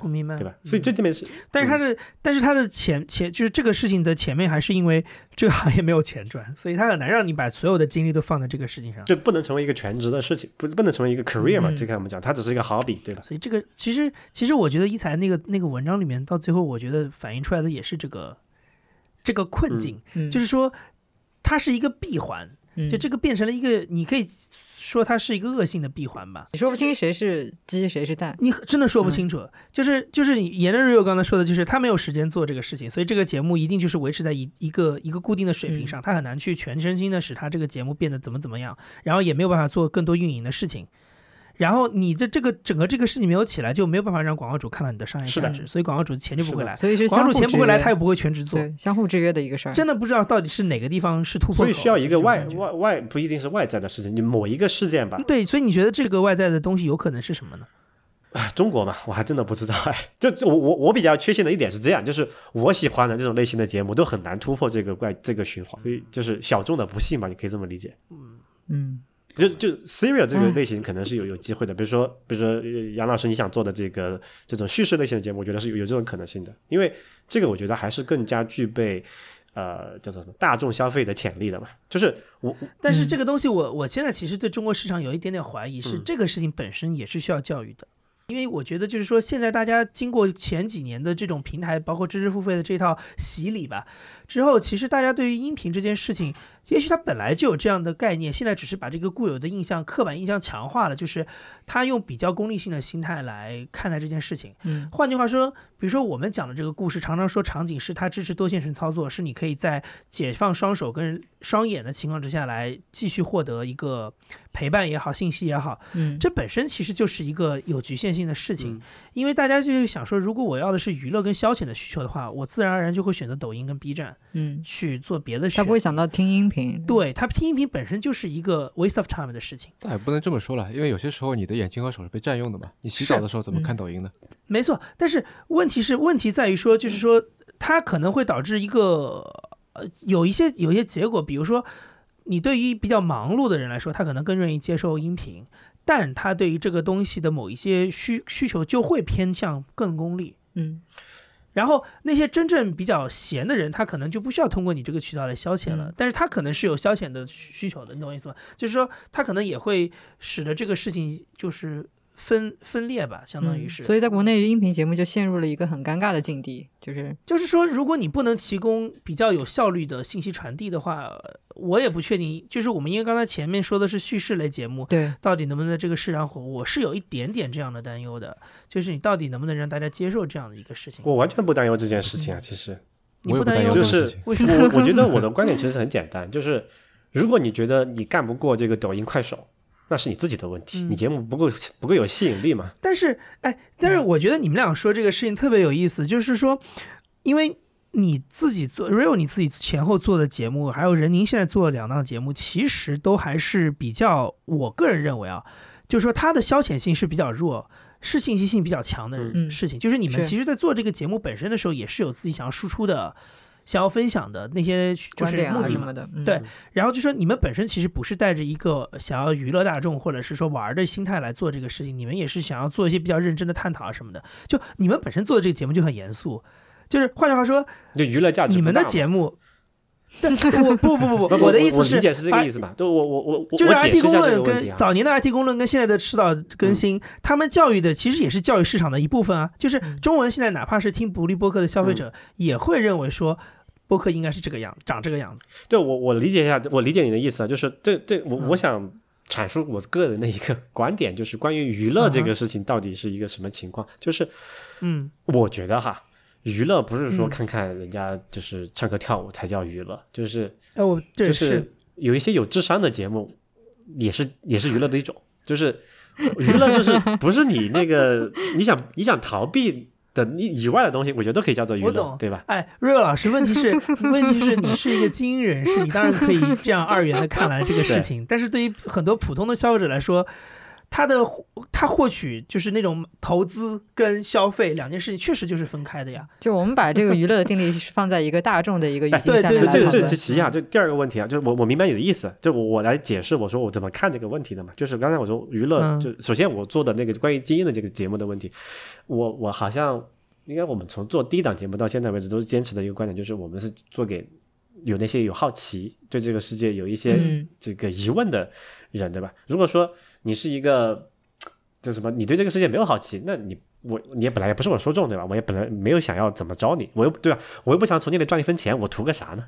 我明白，对吧？所以这这边是，但是它的，但是它的前前就是这个事情的前面，还是因为这个行业没有钱赚，*laughs* 所以它很难让你把所有的精力都放在这个事情上。就不能成为一个全职的事情，不不能成为一个 career 嘛？嗯这个我们讲，它只是一个 hobby，对吧？所以这个其实其实我觉得一才那个那个文章里面，到最后我觉得反映出来的也是这个这个困境，嗯，就是说它是一个闭环，嗯就这个变成了一个，你可以说它是一个恶性的闭环吧。你说不清谁是鸡谁是蛋。你真的说不嗯清楚，就是就是你言的 Rio 刚才说的，就是他没有时间做这个事情，所以这个节目一定就是维持在一一个一个固定的水平嗯上，他很难去全身心的使他这个节目变得怎么怎么样，然后也没有办法做更多运营的事情。然后你的这个整个这个事情没有起来，就没有办法让广告主看到你的商业价值，所以广告主钱就不会来，所以是广告主钱不会来，他也不会全职做，对相互制约的一个事儿。真的不知道到底是哪个地方是突破口，所以需要一个外外外不一定是外在的事情，你某一个事件吧。对，所以你觉得这个外在的东西有可能是什么呢？啊，中国嘛，我还真的不知道哎。*laughs* 就我我我比较缺陷的一点是这样，就是我喜欢的这种类型的节目都很难突破这个怪这个循环，所以就是小众的不幸吧，你可以这么理解。嗯嗯就就 serial 这个嗯类型可能是有有机会的，比如说比如说呃杨老师你想做的这个这种叙事类型的节目，我觉得是有有这种可能性的，因为这个我觉得还是更加具备呃叫做什么大众消费的潜力的嘛。就是我但是嗯这个东西我，我现在其实对中国市场有一点点怀疑，是嗯这个事情本身也是需要教育的。因为我觉得，就是说，现在大家经过前几年的这种平台，包括知识付费的这套洗礼吧，之后，其实大家对于音频这件事情，也许它本来就有这样的概念，现在只是把这个固有的印象、刻板印象强化了，就是他用比较功利性的心态来看待这件事情。嗯换句话说，比如说我们讲的这个故事，常常说场景是它支持多线程操作，是你可以在解放双手跟双眼的情况之下来继续获得一个陪伴也好、信息也好，嗯，这本身其实就是一个有局限性的事情。嗯因为大家就会想说，如果我要的是娱乐跟消遣的需求的话，我自然而然就会选择抖音跟 B 站嗯，去做别的事他不会想到听音频。对他听音频本身就是一个 waste of time 的事情。但也不能这么说了，因为有些时候你的眼睛和手是被占用的嘛。你洗澡的时候怎么看抖音呢？没错，但是问题是，问题在于说，就是说，它可能会导致一个呃，有一些有一些结果，比如说，你对于比较忙碌的人来说，他可能更愿意接受音频，但他对于这个东西的某一些需需求就会偏向更功利。嗯然后那些真正比较闲的人，他可能就不需要通过你这个渠道来消遣了，嗯但是他可能是有消遣的需需求的，你懂我意思吗？就是说，他可能也会使得这个事情就是分分裂吧，相当于嗯是。所以在国内音频节目就陷入了一个很尴尬的境地，就是就是说，如果你不能提供比较有效率的信息传递的话，我也不确定。就是我们因为刚才前面说的是叙事类节目，对，到底能不能在这个市场火，我是有一点点这样的担忧的。就是你到底能不能让大家接受这样的一个事情？我完全不担忧这件事情啊，其实你不担担忧就是忧这个事情为什么？我我觉得我的观点其实很简单，就是如果你觉得你干不过这个抖音、快手，那是你自己的问题，嗯你节目不够不够有吸引力嘛。但是，哎，但是我觉得你们俩说这个事情特别有意思，就是说，因为你自己做 real 你自己前后做的节目，还有任宁现在做的两档节目，其实都还是比较，我个人认为啊，就是说它的消遣性是比较弱。是信息性比较强的嗯事情，就是你们其实，在做这个节目本身的时候，也是有自己想要输出的、想要分享的那些就是目的嘛。啊什么的，嗯对然后就说你们本身其实不是带着一个想要娱乐大众或者是说玩儿的心态来做这个事情，你们也是想要做一些比较认真的探讨啊什么的。就你们本身做的这个节目就很严肃，就是换句话说，就娱乐价值你们的节目，*laughs* 但我不不不不不，我的意思是，解是这个意思嘛？就我我我我就是 IT 公论。跟早年的 IT 公论跟现在的赤道更新，他们教育的其实也是教育市场的一部分啊。就是嗯中文现在哪怕是听独立播客的消费者，也会认为说播客应该是这个样，长这个样子。对我我理解一下，我理解你的意思啊，就是这这我嗯。我想阐述我个人的一个观点，就是关于娱乐这个事情到底是一个什么情况？就是嗯。我觉得哈，娱乐不是说嗯。看看人家就是唱歌跳舞才叫娱乐，就是哎，我这就是。有一些有智商的节目，也是也是娱乐的一种，就是娱乐就是不是你那个你想你想逃避的以外的东西，我觉得都可以叫做娱乐我懂，对吧？哎，瑞瑞老师，问题是，问题是你是一个 *laughs* 精英人士，你当然可以这样二元的看来这个事情。但是对于很多普通的消费者来说，他的他获取就是那种投资跟消费两件事情，确实就是分开的呀。就我们把这个娱乐的定力是放在一个大众的一个语境 *laughs* 对对下面就这个是其其一啊，就第二个问题啊，就是我我明白你的意思，就我我来解释我说我怎么看这个问题的嘛，就是刚才我说娱乐，嗯就首先我做的那个关于精英的这个节目的问题，我我好像应该我们从做第一档节目到现在为止都是坚持的一个观点，就是我们是做给有那些有好奇对这个世界有一些嗯这个疑问的人，对吧？如果说你是一个。*tsk* 就什么，你对这个世界没有好奇，那你我你也本来也不是我说中对吧？我也本来没有想要怎么着你，我又对吧？我又不想从你那赚一分钱，我图个啥呢？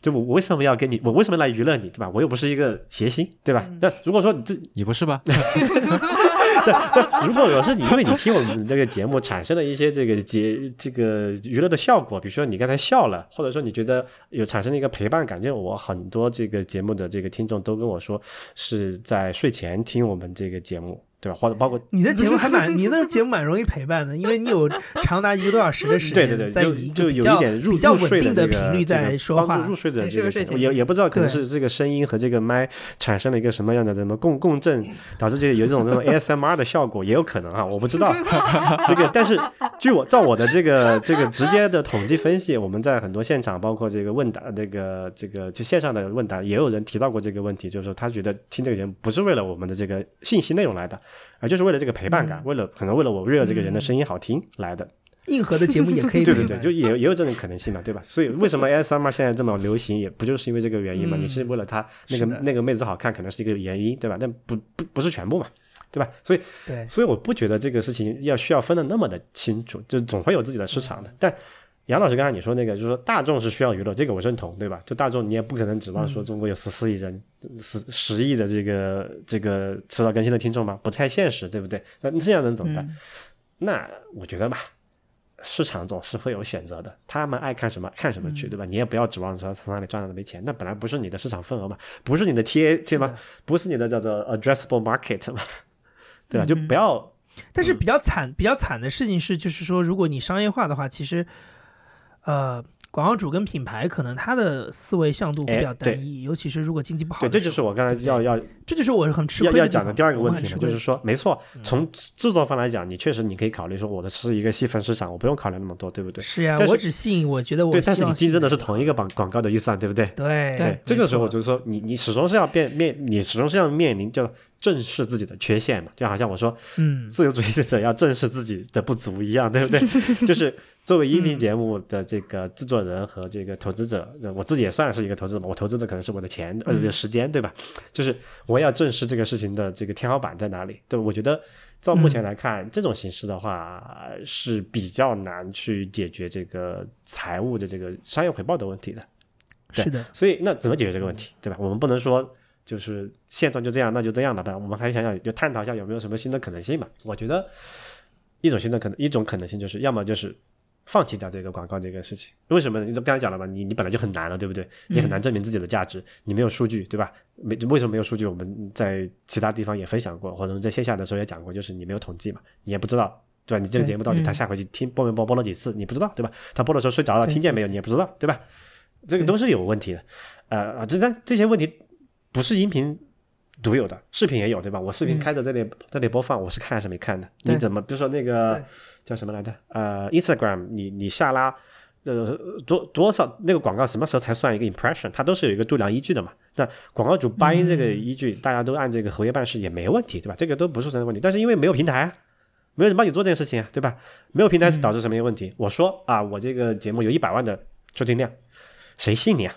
就我我为什么要跟你？我为什么来娱乐你，对吧？我又不是一个谐星，对吧？那如果说你这你不是吧？*laughs* *laughs* 对，*laughs* 如果我是你，因为你听我们这个节目产生了一些这个节这个娱乐的效果，比如说你刚才笑了，或者说你觉得有产生了一个陪伴感，就我很多这个节目的这个听众都跟我说是在睡前听我们这个节目。对吧？或者包括你的节目还蛮，*laughs* 你的节目蛮容易陪伴的，因为你有长达一个多小时的时间，对对对，就就有一点入比较稳定的频率在说话，帮助入睡的这个，也也不知道可能是这个声音和这个麦产生了一个什么样的什么共共振，导致这个有一种这种 *laughs* ASMR 的效果，也有可能啊，我不知道 *laughs* 这个，但是据我照我的这个这个直接的统计分析，我们在很多现场，包括这个问答，那个这个就线上的问答，也有人提到过这个问题，就是说他觉得听这个节目不是为了我们的这个信息内容来的。啊，就是为了这个陪伴感，为了可能为了我热这个人的声音好听来的。硬核的节目也可以，*laughs* 对对对，就也也有这种可能性嘛，对吧？所以为什么 ASMR 现在这么流行，也不就是因为这个原因嘛？你是为了他那个那个妹子好看，可能是一个原因，对吧？但不不不是全部嘛，对吧？所以对，所以我不觉得这个事情要需要分的那么的清楚，就总会有自己的市场的，但。杨老师刚才你说那个，就是说大众是需要娱乐，这个我认同，对吧？就大众你也不可能指望说中国有十四亿人、十十亿的这个这个迟早更新的听众吧，不太现实，对不对？那这样能怎么办？那我觉得吧，市场总是会有选择的，他们爱看什么看什么去，对吧？你也不要指望说从哪里赚到那笔钱，那本来不是你的市场份额嘛，不是你的 TA 对吧？不是你的叫做 addressable market 嘛，对吧？就不要。但是比较惨、比较惨的事情是，就是说，如果你商业化的话，其实。呃，广告主跟品牌可能他的思维向度会比较单一，尤其是如果经济不好。对，这就是我刚才要要，这就是我很吃亏要讲的第二个问题，就是说，没错，从制作方来讲，你确实你可以考虑说，我的是一个细分市场，我不用考虑那么多，对不对？是呀，我只吸引我觉得我。对，但是你竞争的是同一个广广告的预算，对不对？对对，这个时候就是说，你你始终是要变面，你始终是要面临叫。正视自己的缺陷嘛，就好像我说，嗯，自由主义者要正视自己的不足一样，对不对？*laughs* 就是作为音频节目的这个制作人和这个投资者，我自己也算是一个投资者，我投资的可能是我的钱呃时间，对吧？就是我要正视这个事情的这个天花板在哪里，对我觉得，照目前来看，这种形式的话是比较难去解决这个财务的这个商业回报的问题的。是的，所以那怎么解决这个问题，对吧？我们不能说。就是现状就这样，那就这样了吧。我们还想想，就探讨一下有没有什么新的可能性嘛？我觉得一种新的可能，一种可能性就是，要么就是放弃掉这个广告这个事情。为什么？你都刚才讲了嘛，你你本来就很难了，对不对？你很难证明自己的价值，你没有数据，对吧？没为什么没有数据？我们在其他地方也分享过，或者在线下的时候也讲过，就是你没有统计嘛，你也不知道，对吧？你这个节目到底他下回去听播没播，播了几次，你不知道，对吧？他播的时候睡着了，听见没有？你也不知道，对吧？这个都是有问题的。呃，这这这些问题不是音频。独有的视频也有对吧？我视频开着这里这里播放，我是看还是没看的？你怎么比如说那个叫什么来着？呃，Instagram，你你下拉呃多多少那个广告什么时候才算一个 impression？它都是有一个度量依据的嘛。那广告主八音这个依据，大家都按这个合约办事也没问题，对吧？这个都不是什么问题。但是因为没有平台啊，没有人帮你做这件事情啊，对吧？没有平台是导致什么问题？我说啊，我这个节目有一百万的收听量，谁信你啊？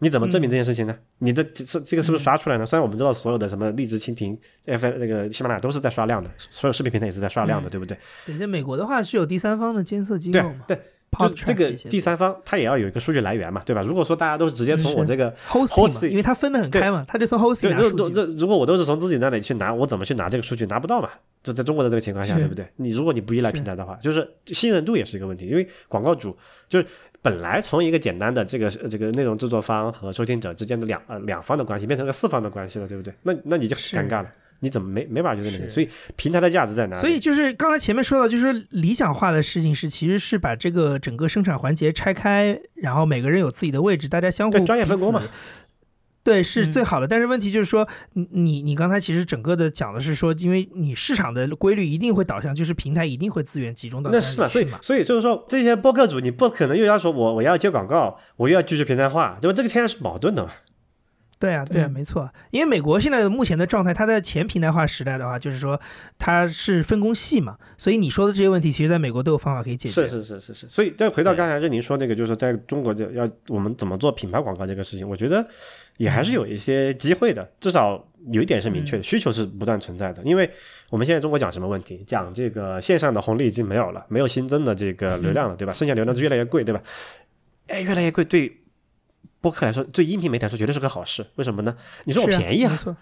你怎么证明这件事情呢？你的这这个是不是刷出来呢？虽然我们知道所有的什么荔枝、蜻蜓、F 那个喜马拉雅都是在刷量的，所有视频平台也是在刷量的，对不对？对，这美国的话是有第三方的监测机构嘛？对，就这个第三方，它也要有一个数据来源嘛，对吧？如果说大家都是直接从我这个 hosting，因为它分得很开嘛，它就从 hosting 拿数据。这如果我都是从自己那里去拿，我怎么去拿这个数据？拿不到嘛？就在中国的这个情况下，对不对？你如果你不依赖平台的话，就是信任度也是一个问题，因为广告主就是。本来从一个简单的这个这个内容制作方和收听者之间的两呃两方的关系，变成了四方的关系了，对不对？那那你就尴尬了，你怎么没没法去认定？所以平台的价值在哪里？所以就是刚才前面说到，就是理想化的事情是，其实是把这个整个生产环节拆开，然后每个人有自己的位置，大家相互专业分工嘛。对，是最好的。但是问题就是说，你你你刚才其实整个的讲的是说，因为你市场的规律一定会导向，就是平台一定会资源集中到那是嘛？所以所以就是说，这些播客主你不可能又要说我我要接广告，我又要继续平台化，对吧？这个现在是矛盾的嘛？对啊，对啊，嗯没错。因为美国现在目前的状态，它在前平台化时代的话，就是说它是分工细嘛，所以你说的这些问题，其实在美国都有方法可以解决。是是是是是，所以再回到刚才任宁说那个，就是在中国就要我们怎么做品牌广告这个事情，我觉得也还是有一些机会的，至少有一点是明确的，需求是不断存在的。因为我们现在中国讲什么问题？讲这个线上的红利已经没有了，没有新增的这个流 *laughs* 量了，对吧？剩下流量就越来越贵，对吧？哎，越来越贵，对播客来说，对音频媒体来说绝对是个好事。为什么呢？你说我便宜啊，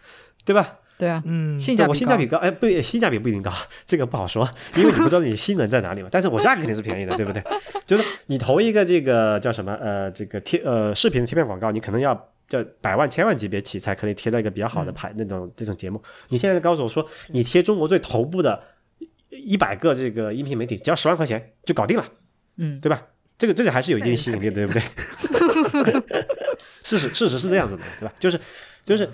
对吧？对啊，嗯，性价比对我性价高比高，哎，不，性价比不一定高，这个不好说，因为你不知道你性能在哪里嘛。但是我价格肯定是便宜的，对不对？就是你投一个这个叫什么呃，这个贴呃视频的贴片广告，你可能要叫百万、千万级别起才可以贴到一个比较好的牌、那种这种节目。你现在告诉我说，你贴中国最头部的一百个这个音频媒体，只要十万块钱就搞定了，嗯，对吧？这个这个还是有一定吸引力的，对不对？*laughs* 事实事实是这样子的，对吧？就是就是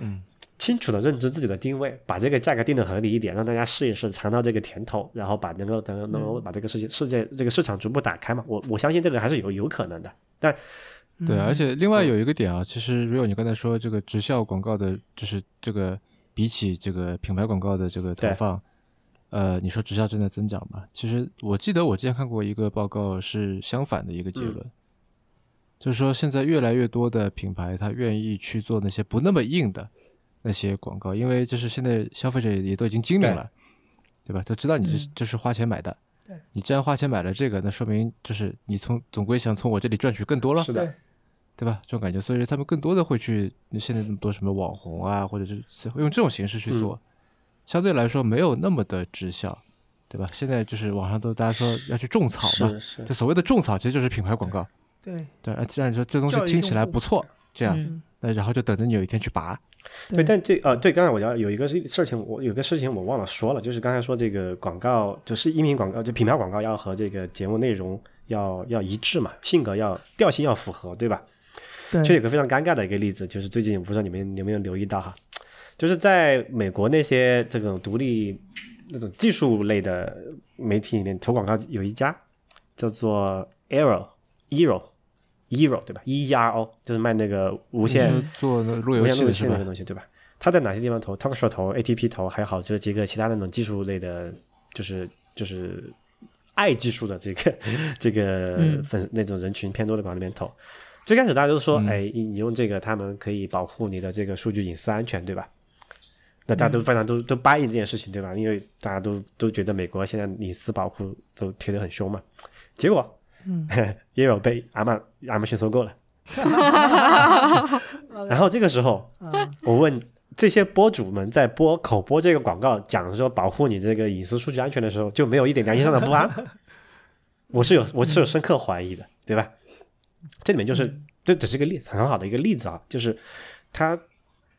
清楚的认知自己的定位，把这个价格定的合理一点，让大家试一试，尝到这个甜头，然后把能够能够能够把这个世界世界这个市场逐步打开嘛。我我相信这个还是有有可能的，但对，嗯。而且另外有一个点啊，其实如果你刚才说这个直销广告的，就是这个比起这个品牌广告的这个投放，呃，你说直销正在增长嘛？其实我记得我之前看过一个报告是相反的一个结论，就是说现在越来越多的品牌他愿意去做那些不那么硬的那些广告，因为就是现在消费者也都已经精明了，对吧？都知道你是嗯这是花钱买的。对你既然花钱买了这个，那说明就是你从总归想从我这里赚取更多了，是的，对吧？这种感觉，所以他们更多的会去现在那么多什么网红啊，或者是会用这种形式去做，相对来说没有那么的直销，对吧？现在就是网上都大家说要去种草嘛，就所谓的种草其实就是品牌广告，对，对，啊既然说这东西听起来不错，这样，嗯。那然后就等着你有一天去拔，对，但这呃，对，刚才我要有一个事事情，我有个事情我忘了说了，就是刚才说这个广告，就是音频广告，就品牌广告要和这个节目内容要要一致嘛，性格要调性要符合，对吧？对，就有个非常尴尬的一个例子，就是最近我不知道你们有没有留意到哈，就是在美国那些这种独立那种技术类的媒体里面投广告，有一家叫做 Arrow Eero Eero 对吧？E E R O 就是卖那个无线做那路由器的是吧路由器那个？东西对吧？他在哪些地方投？Talk Show 投，ATP 投，还有好这几个其他的那种技术类的，就是就是爱技术的这个 *laughs* 这个嗯粉、那种人群偏多的广告里面投。最开始大家都说，嗯哎，你你用这个，他们可以保护你的这个数据隐私安全，对吧？那大家都非常都、都答应这件事情，对吧？因为大家都都觉得美国现在隐私保护都贴得很凶嘛。结果，嗯，*laughs* 也有被亚马亚马逊收购了。*laughs* 然后这个时候，嗯我问这些播主们在播口播这个广告，讲说保护你这个隐私数据安全的时候，就没有一点良心上的不安？*laughs* 我是有我是有深刻怀疑的，对吧？这里面就是这只是个例很好的一个例子啊，就是它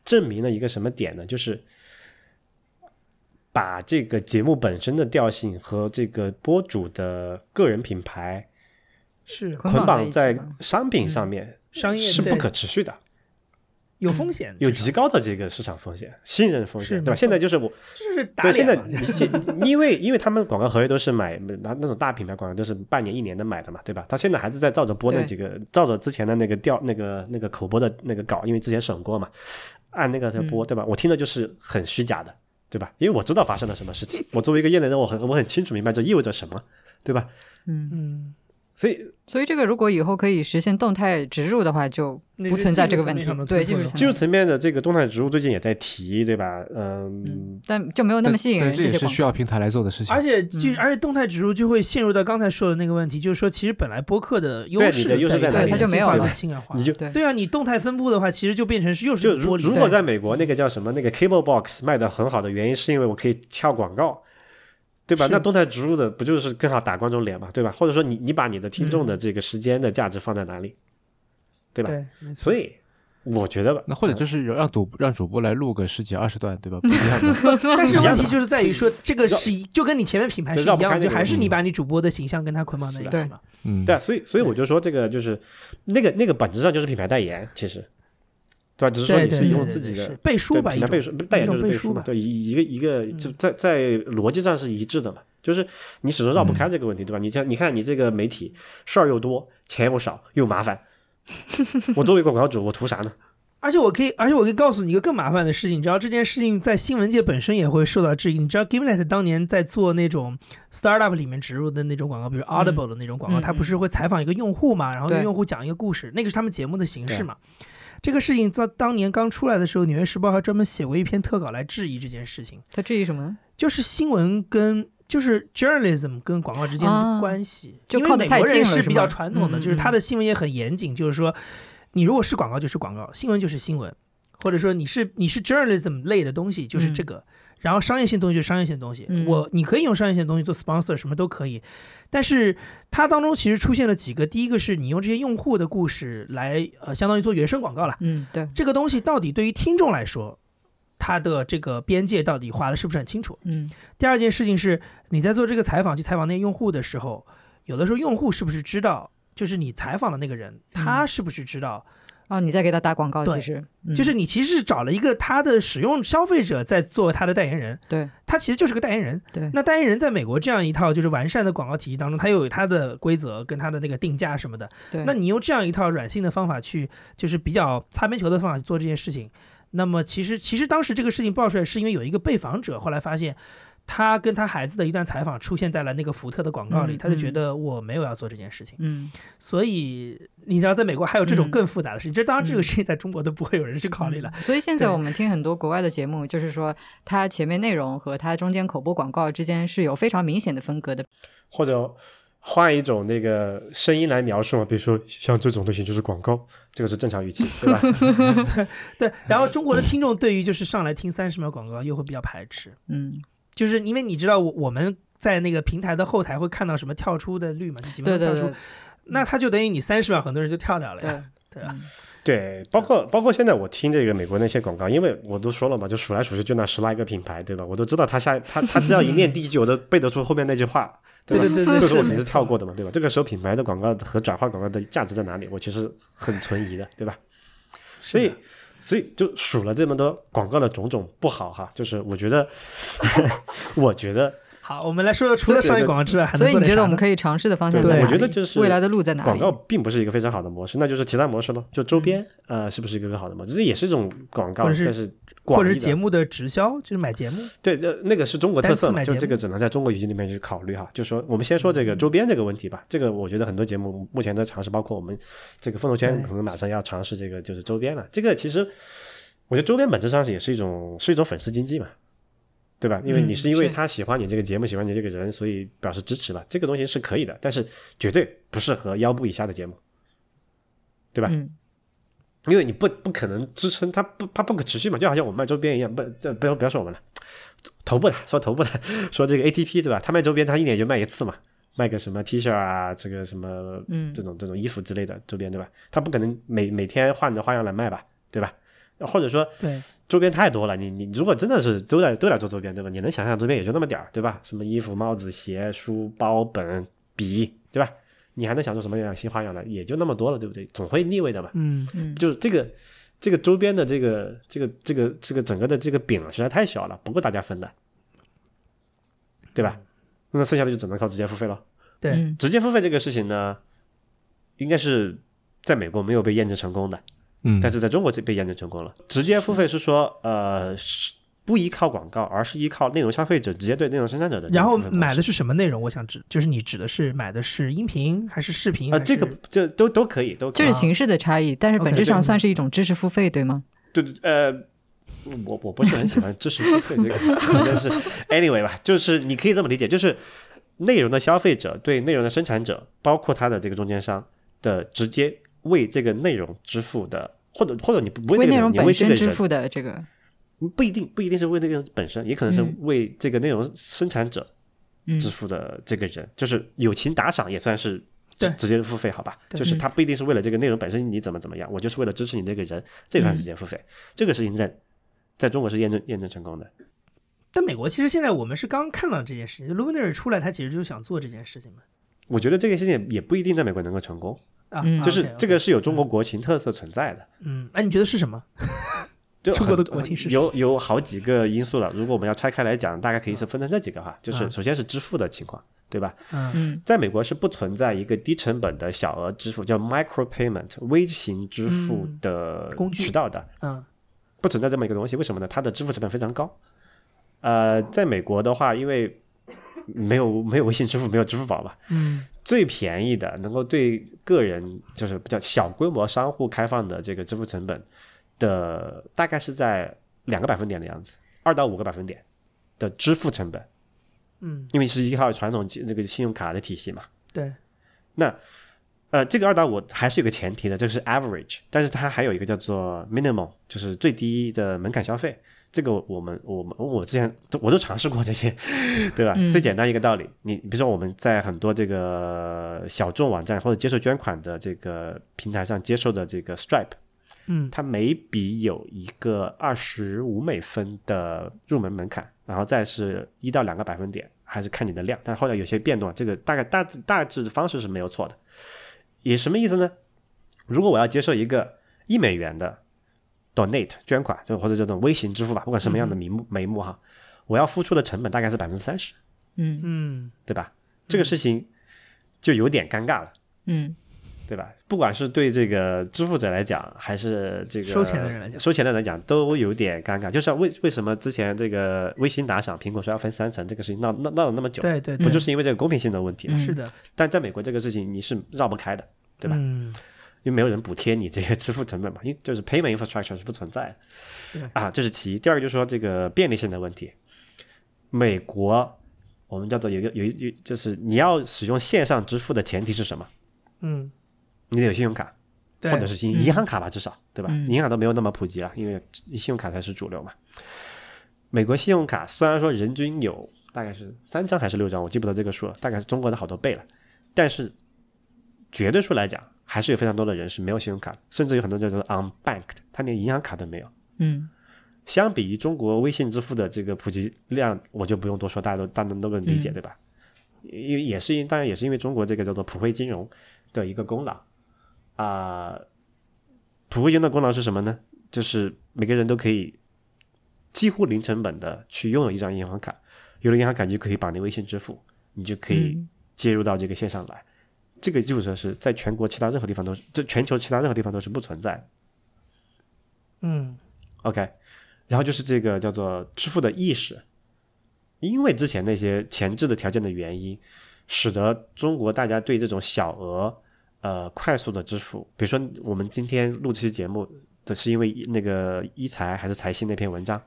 证明了一个什么点呢？就是把这个节目本身的调性和这个播主的个人品牌是捆捆绑在商品上面商业是不可持续的。有风险，有极高的这个市场风险、信任风险，对吧？现在就是我 *laughs* 就是打对现在因为因为他们广告合约都是买那那种大品牌广告都是半年一年的买的嘛，对吧？他现在还是在照着播那几个，照着之前的那个调那个那个口播的那个稿，因为之前审过嘛，按那个在播，对吧？我听的就是很虚假的，对吧？因为我知道发生了什么事情，我作为一个业内人，我很我很清楚明白这意味着什么，对吧？嗯，嗯，所以所以这个如果以后可以实现动态植入的话，就不存在这个问题。对，技术层面，技术层面的这个动态植入最近也在提，对吧？嗯，但就没有那么吸引人。这也是需要平台来做的事情而。且就嗯而且动态植入就会陷入到刚才说的那个问题，就是说其实本来播客的优势的优势在哪里对它就没有了性感化你。就对对啊，你动态分布的话，其实就变成是又是就如如果在美国那个叫什么那个 cable box 卖的很好的原因，是因为我可以跳广告，对吧？那动态植入的不就是更好打观众脸嘛，对吧？或者说你你把你的听众的这个时间的价值放在哪里，对吧？对，所以我觉得吧，那或者就是让主让主播来录个十几二十段，对吧？*laughs* *laughs* 不一样的。但是问题就是在于说，这个是一就跟你前面品牌是一样的，就还是你嗯把你主播的形象跟他捆绑在一起嘛。嗯，对啊，所以所以我就说这个就是那个那个本质上就是品牌代言，其实对吧？只是说你是用自己的背书吧，一种对品牌背书，代言就是背书嘛。对，一一个一个嗯就在在逻辑上是一致的嘛，就是你始终绕不开这个问题，对吧？你像你看你这个媒体事儿又多，钱又少又麻烦，我作为广告主，我图啥呢？*laughs* 而且我可以，而且我可以告诉你一个更麻烦的事情，你知道这件事情在新闻界本身也会受到质疑。你知道 Gimlet 当年在做那种 startup 里面植入的那种广告，比如 Audible 的那种广告，嗯他不是会采访一个用户嘛，然后跟用户讲一个故事，那个是他们节目的形式嘛。这个事情在当年刚出来的时候，《纽约时报》还专门写过一篇特稿来质疑这件事情，他质疑什么呢？就是新闻跟就是 journalism 跟广告之间啊的关系，就靠得太近国人是比较传统的，就是他的新闻也很严谨，就是说你如果是广告就是广告，新闻就是新闻，或者说你是你是 journalism 类的东西就是这个，然后商业性东西就是商业性的东西，嗯我你可以用商业性的东西做 sponsor 什么都可以，但是它当中其实出现了几个，第一个是你用这些用户的故事来呃相当于做原生广告了。嗯，对，这个东西到底对于听众来说，它的这个边界到底画的是不是很清楚？嗯第二件事情是，你在做这个采访去采访那些用户的时候，有的时候用户是不是知道，就是你采访的那个人，他是不是知道？哦，你在给他打广告，其实、嗯、就是你其实是找了一个他的使用消费者在做他的代言人，对他其实就是个代言人。对，那代言人在美国这样一套就是完善的广告体系当中，他又有他的规则跟他的那个定价什么的。对，那你用这样一套软性的方法去，就是比较擦边球的方法去做这件事情，那么其实其实当时这个事情爆出来，是因为有一个被访者后来发现，他跟他孩子的一段采访出现在了那个福特的广告里，嗯他就觉得我没有要做这件事情，嗯。所以你知道，在美国还有这种嗯更复杂的事情，这当然这个嗯事情在中国都不会有人去考虑了。嗯。所以现在我们听很多国外的节目，就是说它前面内容和它中间口播广告之间是有非常明显的分隔的。或者换一种那个声音来描述嘛，比如说像这种类型就是广告，这个是正常语气，对吧？*laughs* 对，然后中国的听众对于就是上来听三十秒广告又会比较排斥，嗯，就是因为你知道我我们在那个平台的后台会看到什么跳出的率嘛，就几秒跳出，对 *laughs* 那它就等于你三十秒，很多人就跳掉了呀。*laughs* 对，对啊嗯对，包括包括现在我听这个美国那些广告，因为我都说了嘛，就数来数去就那十来个品牌，对吧？我都知道他下他他只要一念第一句，我都背得出后面那句话，吧？对对对对，这是我平时没错跳过的嘛，对吧？这个时候品牌的广告和转化广告的价值在哪里？我其实很存疑的，对吧？所以，所以就数了这么多广告的种种不好哈，就是我觉得，*laughs* 我觉得好，我们来说说除了商业广告之外，还能所以你觉得我们可以尝试的方向对在哪里？我觉得就是未来的路在哪里？广告并不是一个非常好的模式，那就是其他模式咯，就周边，呃，是不是一个更好的模式？这也是一种广告，是但是或者节目的直销，就是买节目。对，那，那个是中国特色嘛，就这个只能在中国语境里面去考虑哈。就说我们先说这个周边这个问题吧，这个我觉得很多节目目前在尝试，包括我们这个风投圈可能马上要尝试这个就是周边了。这个其实我觉得周边本质上是也是一种是一种粉丝经济嘛，对吧？因为嗯你是因为他喜欢你这个节目，喜欢你这个人，所以表示支持吧，这个东西是可以的，但是绝对不适合腰部以下的节目，对吧？嗯因为你不不可能支撑它不它不可持续嘛，就好像我们卖周边一样，不这不要不要说我们了，头部的说头部的说这个 ATP 对吧？他卖周边他一年就卖一次嘛，卖个什么 T 恤啊，这个什么嗯这种这种衣服之类的周边对吧？他不可能每每天换着花样来卖吧，对吧？或者说对，周边太多了，你你如果真的是都在都在做周边对吧？你能想象周边也就那么点儿对吧？什么衣服、帽子、鞋、书包、本、笔对吧？你还能想出什么样新花样来？也就那么多了，对不对？总会腻味的吧。嗯，嗯，就是这个这个周边的这个这个这个这个整个的这个饼实在太小了，不够大家分的，对吧？那剩下的就只能靠直接付费了。对，嗯直接付费这个事情呢，应该是在美国没有被验证成功的，嗯，但是在中国这被验证成功了。直接付费是说，呃，是不依靠广告，而是依靠内容消费者直接对内容生产者的然后。买的是什么内容？我想指，就是你指的是买的是音频还是视频？啊、还这个这都都可以，都可以这是形式的差异，但是本质上算是一种知识付费，对吗？对对呃，我我不是很喜欢知识付费这个，*laughs* 但是 anyway 吧，就是你可以这么理解，就是内容的消费者对内容的生产者，包括他的这个中间商的直接为这个内容支付的，或者或者你不为这个人，你为内容本身支付的这个，不一定不一定是为那个本身，也可能是嗯为这个内容生产者嗯支付的这个人，就是友情打赏也算是直对直接付费，好吧？就是他不一定是为了这个内容本身你怎么怎么样，我就是为了支持你这个人，这段时间付费。这个事情在在中国是验证验证成功的。但美国其实现在我们是刚看到这件事情就，Luminary 出来，他其实就是想做这件事情嘛。我觉得这个事情也不一定在美国能够成功，啊就是这个是有中国国情特色存在的。嗯，哎，你觉得是什么？*laughs* 就中国的国情是有有好几个因素了。如果我们要拆开来讲，大概可以是分成这几个哈，就是嗯首先是支付的情况，对吧？嗯嗯在美国是不存在一个低成本的小额支付，叫 micro payment 微型支付嗯的工具渠道的，嗯不存在这么一个东西。为什么呢？它的支付成本非常高。呃，在美国的话，因为没有没有微信支付，没有支付宝嘛，嗯最便宜的能够对个人就是比较小规模商户开放的这个支付成本的，大概是在两个百分点的样子，二到五个百分点的支付成本，嗯，因为是依靠传统这个信用卡的体系嘛。对，那呃，这个二到五还是有个前提的，这个是 average，但是它还有一个叫做 minimum，就是最低的门槛消费。这个我们我们我之前都我都尝试过这些，*laughs* 对吧？嗯最简单一个道理，你比如说我们在很多这个小众网站或者接受捐款的这个平台上接受的这个 Stripe，嗯它每笔有一个二十五美分的入门门槛，然后再是一到两个百分点，还是看你的量，但后来有些变动，这个大概大致大致的方式是没有错的。也什么意思呢？如果我要接受一个一美元的 donate 捐款，就或者这种微型支付吧，不管什么样的名目眉目哈，我要付出的成本大概是百分之三十，嗯嗯对吧？这个事情就有点尴尬了。嗯对吧？不管是对这个支付者来讲，还是这个收钱的人来讲收钱的人来讲，都有点尴尬。就是为为什么之前这个微信打赏，苹果说要分三层，这个事情闹闹闹了那么久，对对对，不就是因为这个公平性的问题吗？嗯是的，但在美国这个事情你是绕不开的，对吧？嗯因为没有人补贴你这个支付成本嘛，因为就是 payment infrastructure 是不存在对的啊，这是其一。第二个就是说这个便利性的问题，美国我们叫做有一个有一有就是你要使用线上支付的前提是什么？嗯，你得有信用卡。或者是银银行卡吧，至少对吧？嗯银行都没有那么普及了，因为信用卡才是主流嘛。美国信用卡虽然说人均有大概是三张还是六张，我记不得这个数了，大概是中国的好多倍了，但是绝对数来讲，还是有非常多的人是没有信用卡，甚至有很多叫做 unbanked，他连银行卡都没有。嗯相比于中国微信支付的这个普及量，我就不用多说，大家都大家都能理解，对吧？因为也是因当然也是因为中国这个叫做普惠金融的一个功劳啊、普惠金融的功能是什么呢？就是每个人都可以几乎零成本的去拥有一张银行卡，有了银行卡你就可以绑定微信支付，你就可以嗯接入到这个线上来。这个基础设施在全国其他任何地方都是，这全球其他任何地方都是不存在。嗯 OK，然后就是这个叫做支付的意识，因为之前那些前置的条件的原因，使得中国大家对这种小额呃快速的支付，比如说我们今天录这期节目的是因为那个一财还是财新那篇文章，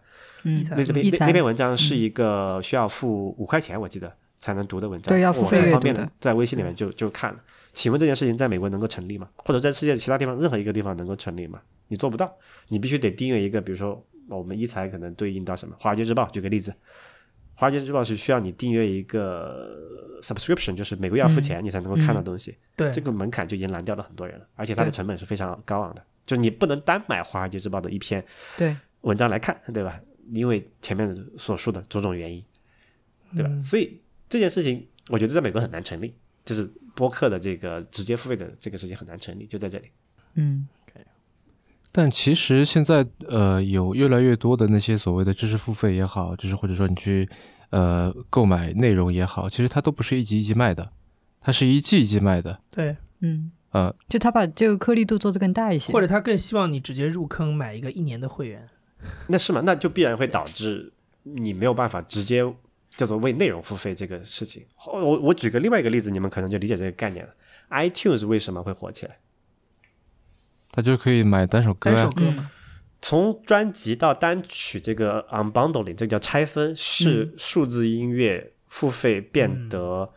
嗯那这篇那那篇文章是一个需要付五块钱，我记得才能读的文章，对要付费我很方便阅读的在微信里面就就看了。请问这件事情在美国能够成立吗？或者在世界其他地方任何一个地方能够成立吗？你做不到，你必须得订阅一个，比如说我们一财可能对应到什么，《华尔街日报》举个例子，《华尔街日报》是需要你订阅一个 subscription，就是每个月要付钱你才能够看到东西，对，这个门槛就已经拦掉了很多人了，而且它的成本是非常高昂的，就你不能单买《华尔街日报》的一篇对文章来看，对吧？因为前面所述的种种原因，对吧？嗯所以这件事情，我觉得在美国很难成立，就是播客的这个直接付费的这个事情很难成立，就在这里。嗯但其实现在呃有越来越多的那些所谓的知识付费也好，就是或者说你去呃购买内容也好，其实它都不是一集一集卖的，它是一季一季卖的。对，嗯，呃，就他把这个颗粒度做得更大一些，或者他更希望你直接入坑买一个一年的会员。那是吗？那就必然会导致你没有办法直接叫做为内容付费这个事情。我我我举个另外一个例子，你们可能就理解这个概念了。iTunes 为什么会火起来？它就可以买单首歌单首啊。歌嘛，从专辑到单曲这个 unbundling，这个叫拆分，是数字音乐付费变得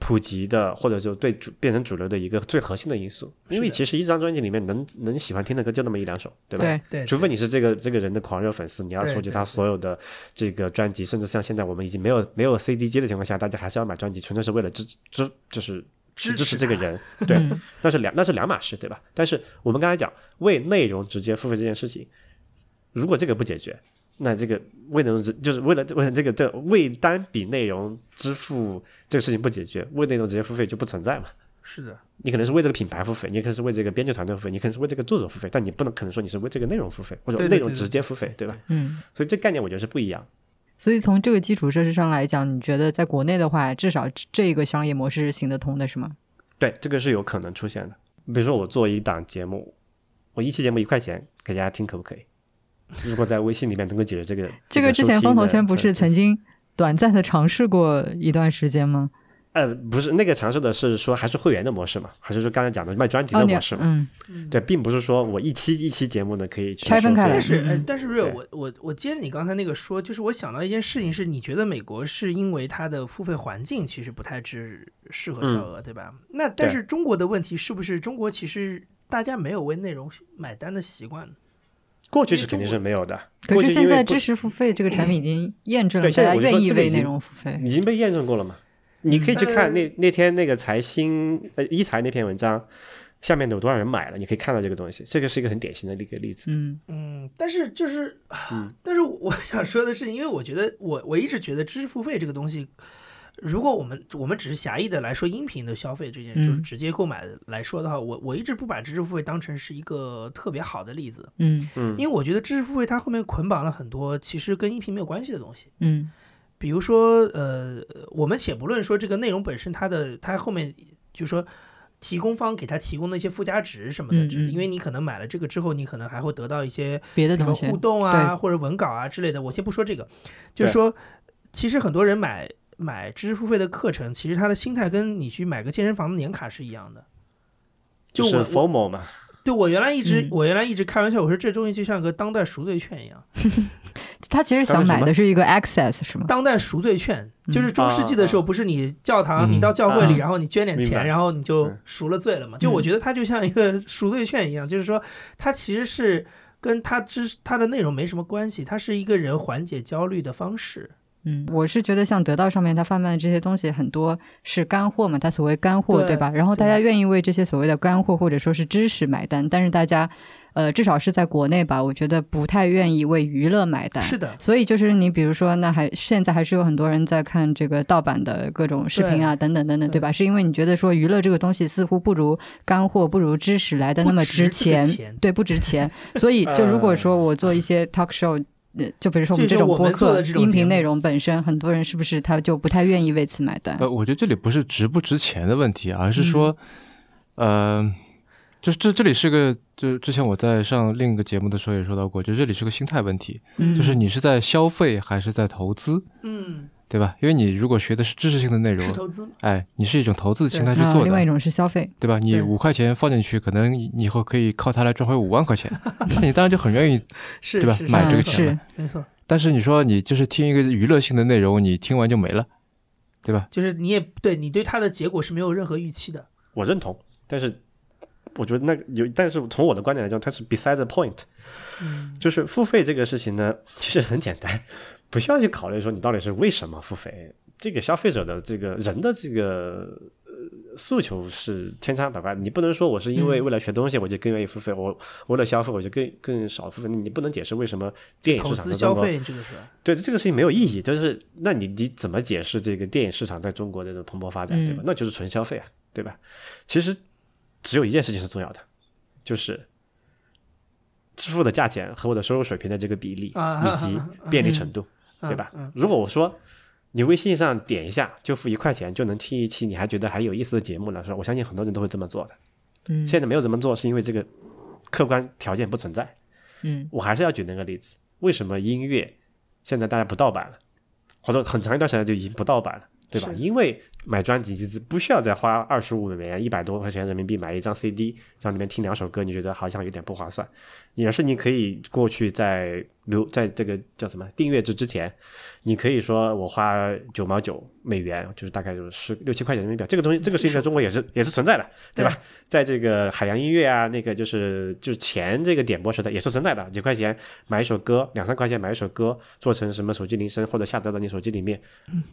普及的，或者就对主变成主流的一个最核心的因素。因为其实一张专辑里面能能喜欢听的歌就那么一两首，对吧？对对，除非你是这个这个人的狂热粉丝，你要收集他所有的这个专辑，甚至像现在我们已经没有没有 CD 机的情况下，大家还是要买专辑，纯粹是为了支支就是支支持这个人，对，嗯那是两那是两码事，对吧？但是我们刚才讲为内容直接付费这件事情，如果这个不解决，那这个为内容直就是为了为了这个这个为单笔内容支付这个事情不解决，为内容直接付费就不存在嘛，是的，你可能是为这个品牌付费，你可能是为这个编剧团队付费，你可能是为这个作者付费，但你不能可能说你是为这个内容付费或者内容直接付费，对吧？嗯。所以这概念我觉得是不一样。所以从这个基础设施上来讲，你觉得在国内的话，至少这这个商业模式是行得通的，是吗？对，这个是有可能出现的。比如说我做一档节目，我一期节目一块钱给大家听，可不可以？*laughs* 如果在微信里面能够解决这个，这个之前风投圈不是曾曾经短暂的尝试过一段时间吗？呃不是那个尝试的是说还是会员的模式嘛，还是说刚才讲的卖专辑的模式嘛？嗯，对，并不是说我一期一期节目呢可以去拆分开来但是，但是瑞，对我我我接着你刚才那个说，就是我想到一件事情，是你觉得美国是因为它的付费环境其实不太适适合小额，对吧？那但是中国的问题是不是中国其实大家没有为内容买单的习惯？过去是肯定是没有的，可过是现在知识付费这个产品已经验证了对现在大家愿意为内容付费。已经被验证过了嘛？你可以去看呃那那天那个财新呃一财那篇文章，下面有多少人买了，你可以看到这个东西，这个是一个很典型的一个例子。嗯。嗯，但是就是，嗯。*sighs* 但是我 *laughs* 想说的是，因为我觉得我我一直觉得知识付费这个东西，如果我们我们只是狭义的来说音频的消费这件，嗯就是直接购买来说的话，我我一直不把知识付费当成是一个特别好的例子，嗯。嗯。因为我觉得知识付费它后面捆绑了很多其实跟音频没有关系的东西。嗯比如说，呃，我们且不论说这个内容本身它的它后面就是说提供方给它提供的一些附加值什么的，嗯嗯因为你可能买了这个之后，你可能还会得到一些别的东西互动啊或者文稿啊之类的。我先不说这个，就是说，其实很多人买买知识付费的课程，其实他的心态跟你去买个健身房的年卡是一样的。就就是 FOMO 嘛，对我原来一直、嗯我原来一直开玩笑，我说这东西就像个当代赎罪券一样。*laughs* 他其实想买的是一个 access 是吗？当代赎罪券嗯就是中世纪的时候，不是你教堂，你到教会里，嗯然后你捐点钱，然后你就嗯赎了罪了嘛？就我觉得它就像一个 *laughs* 赎罪券一样，就是说它其实是跟它知它的内容没什么关系，它是一个人缓解焦虑的方式。嗯，我是觉得像得到上面他贩卖的这些东西很多是干货嘛，他所谓干货对对吧？然后大家愿意为这些所谓的干货或者说是知识买单，但是大家呃至少是在国内吧，我觉得不太愿意为娱乐买单。是的，所以就是你比如说，那还现在还是有很多人在看这个盗版的各种视频啊，等等等等，对吧？是因为你觉得说娱乐这个东西似乎不如干货、不如知识来的那么值钱对，不值钱。所以 *laughs* 就如果说我做一些 talk show。呃，就比如说我们这种播客音频内容本身，很多人是不是他就不太愿意为此买单？呃，我觉得这里不是值不值钱的问题，而是说，呃，就是这这里是个，就之前我在上另一个节目的时候也说到过，就这里是个心态问题，嗯，就是你是在消费还是在投资，嗯，对吧？因为你如果学的是知识性的内容是，投资，哎，你是一种投资的心态去啊，做的，另外一种是消费，对吧？你五块钱放进去，可能你以后可以靠它来赚回五万块钱，*laughs* 那你当然就很愿意。是对吧买这个钱了没错，但是你说你就是听一个娱乐性的内容，你听完就没了，对吧？就是你也对你对它的结果是没有任何预期的。我认同，但是我觉得那有，但是从我的观点来讲，它是 beside the point，嗯，就是付费这个事情呢，其实很简单，不需要去考虑说你到底是为什么付费，这个消费者的这个人的这个。呃，诉求是千差百般，你不能说我是因为嗯。为了学东西我就更愿意付费，我为了消费我就更更少付费，你不能解释为什么电影市场消在中国费这个是对这个事情没有意义，就是那你你怎么解释这个电影市场在中国的这种蓬勃发展，对吧？嗯？那就是纯消费啊，对吧？其实只有一件事情是重要的，就是支付的价钱和我的收入水平的这个比例啊以及 *laughs* 便利程度，对吧？嗯，如果我说你微信上点一下就付一块钱就能听一期你还觉得还有意思的节目呢说，我相信很多人都会这么做的。嗯现在没有这么做，是因为这个客观条件不存在。嗯我还是要举那个例子，为什么音乐现在大家不盗版了，或者很长一段时间就已经不盗版了，对吧？因为买专辑其实不需要再花二十五美元、一百多块钱人民币买一张 CD，让里面听两首歌，你觉得好像有点不划算。也是你可以过去在留在这个叫什么订阅制之前，你可以说我花九毛九美元，就是大概就是十六七块钱人民币，这个东西这个事情在中国也是也是存在的，对吧？在这个海洋音乐啊，那个就是就是前这个点播时代也是存在的，几块钱买一首歌，两三块钱买一首歌，做成什么手机铃声或者下载到你手机里面，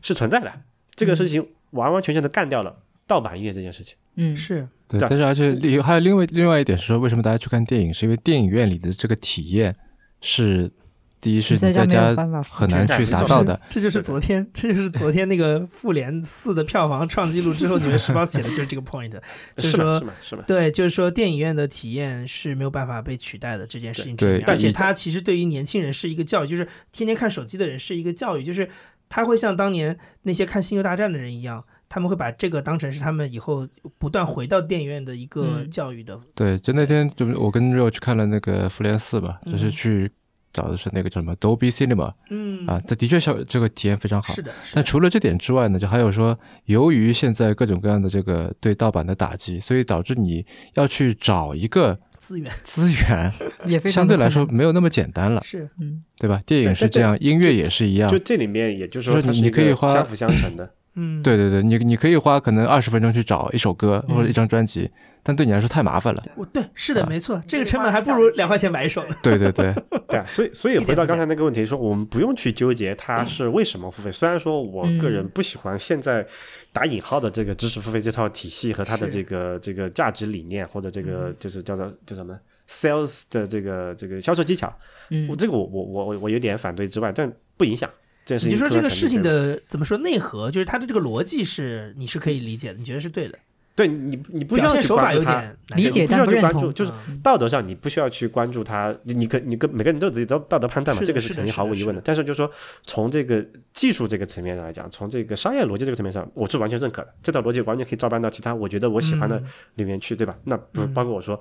是存在的。这个事情完完全全的干掉了盗版音乐这件事情。嗯。是。对，但是而且另还有另外另外一点是说，为什么大家去看电影，是因为电影院里的这个体验是第一是你在家很难去达到的，*laughs* 这就是昨天，这就是昨天那个《复联四》的票房创纪录之后，《纽约时报》写的就是这个 point，*laughs* 就是？说？对，就是说电影院的体验是没有办法被取代的这件事情。对而且它其实对于年轻人是一个教育，就是天天看手机的人是一个教育，就是他会像当年那些看《星球大战》的人一样，他们会把这个当成是他们以后不断回到电影院的一个嗯教育的。对，就那天就我跟 Rio 去看了那个《复联四》吧，就是嗯去找的是那个叫什么 Dolby Cinema 嗯啊，它的确效这个体验非常好是。的，是的，但除了这点之外呢，就还有说，由于现在各种各样的这个对盗版的打击，所以导致你要去找一个资源资源，*laughs* 也非常相对来说没有那么简单了，是嗯对吧？电影是这样，音乐也是一样就。这里面，也就是说，你可以花相辅相成的。嗯，对对对，你你可以花可能二十分钟去找一首歌嗯或者一张专辑，但对你来说太麻烦了。我对是的，啊没错，这个成本还不如两块钱买一首呢。对对对，*laughs* 对啊，所以所以回到刚才那个问题，说我们不用去纠结它是为什么付费。虽然说我个人不喜欢现在打引号的这个知识付费这套体系和它的这个这个价值理念，或者这个就是叫做叫什么 sales 的这个这个销售技巧，嗯我这个我我我我我有点反对之外，但不影响这件事你就。说这个事情，的怎么说内核，就是它的这个逻辑是你是可以理解的，你觉得是对的。对你你不需要去关注它。有点难理解不需要去关注，就是嗯道德上你不需要去关注他，你你跟你跟每个人都有自己的道德判断嘛，这个是肯定毫无疑问的。但是就是说，从这个技术这个层面上来讲，从这个商业逻辑这个层面上，我是完全认可的。这套逻辑完全可以照搬到其他我觉得我喜欢的嗯里面去，对吧？那不嗯包括我说，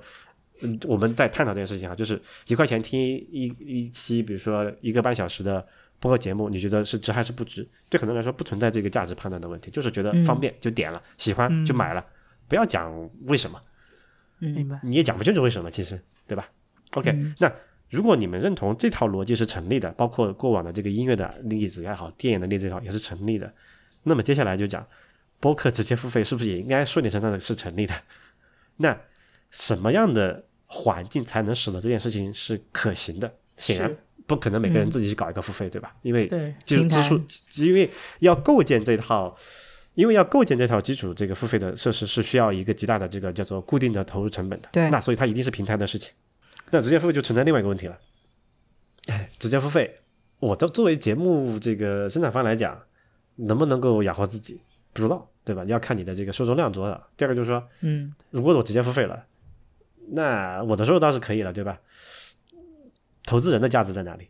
嗯，我们在探讨这件事情啊，就是一块钱听一一期，比如说一个半小时的。播客节目，你觉得是值还是不值？对很多人来说，不存在这个价值判断的问题，就是觉得嗯方便就点了，喜欢就买了，不要讲为什么。嗯明白。你也讲不清楚为什么，其实对吧？OK，、嗯那如果你们认同这套逻辑是成立的，包括过往的这个音乐的例子也好，电影的例子也好，也是成立的，那么接下来就讲播客直接付费是不是也应该顺理成章的是成立的？那什么样的环境才能使得这件事情是可行的？显然不可能每个人嗯自己去搞一个付费，对吧？因为对，平台技术技术，因为要构建这套，因为要构建这套基础这个付费的设施是需要一个极大的这个叫做固定的投入成本的。对那所以它一定是平台的事情。那直接付费就存在另外一个问题了，哎，直接付费，我的作为节目这个生产方来讲，能不能够养活自己，不知道，对吧？要看你的这个受众量多少。第二个就是说，嗯如果我直接付费了，那我的收入倒是可以了，对吧？投资人的价值在哪里？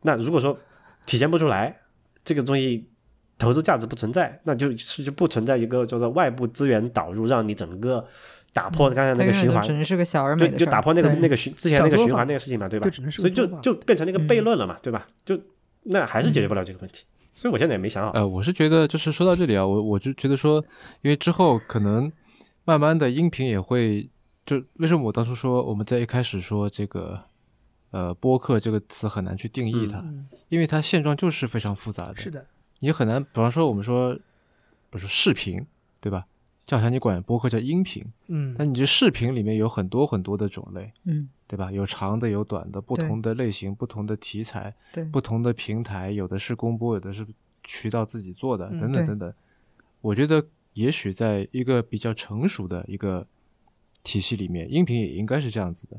那如果说体现不出来，这个东西投资价值不存在，那就是就不存在一个叫做外部资源导入，让你整个打破刚才那个循环。它永远都只，能是个小而美对，的事儿就打破那个那个循之前那个循环那个事情嘛，对吧？所以就就变成那个悖嗯论了嘛，对吧？就那还是解决不了这个问题。所以我现在也没想好。呃，我是觉得就是说到这里啊，我我就觉得说，因为之后可能慢慢的音频也会，就为什么我当初说我们在一开始说这个呃播客这个词很难去定义它，嗯，因为它现状就是非常复杂的，是的，你很难，比方说我们说不是视频，对吧？就好像你管播客叫音频，嗯，但你这视频里面有很多很多的种类，嗯对吧？有长的，有短的，不同的类型，不同的题材，对不同的平台，有的是公播，有的是渠道自己做的，等等等等。我觉得也许在一个比较成熟的一个体系里面，音频也应该是这样子的，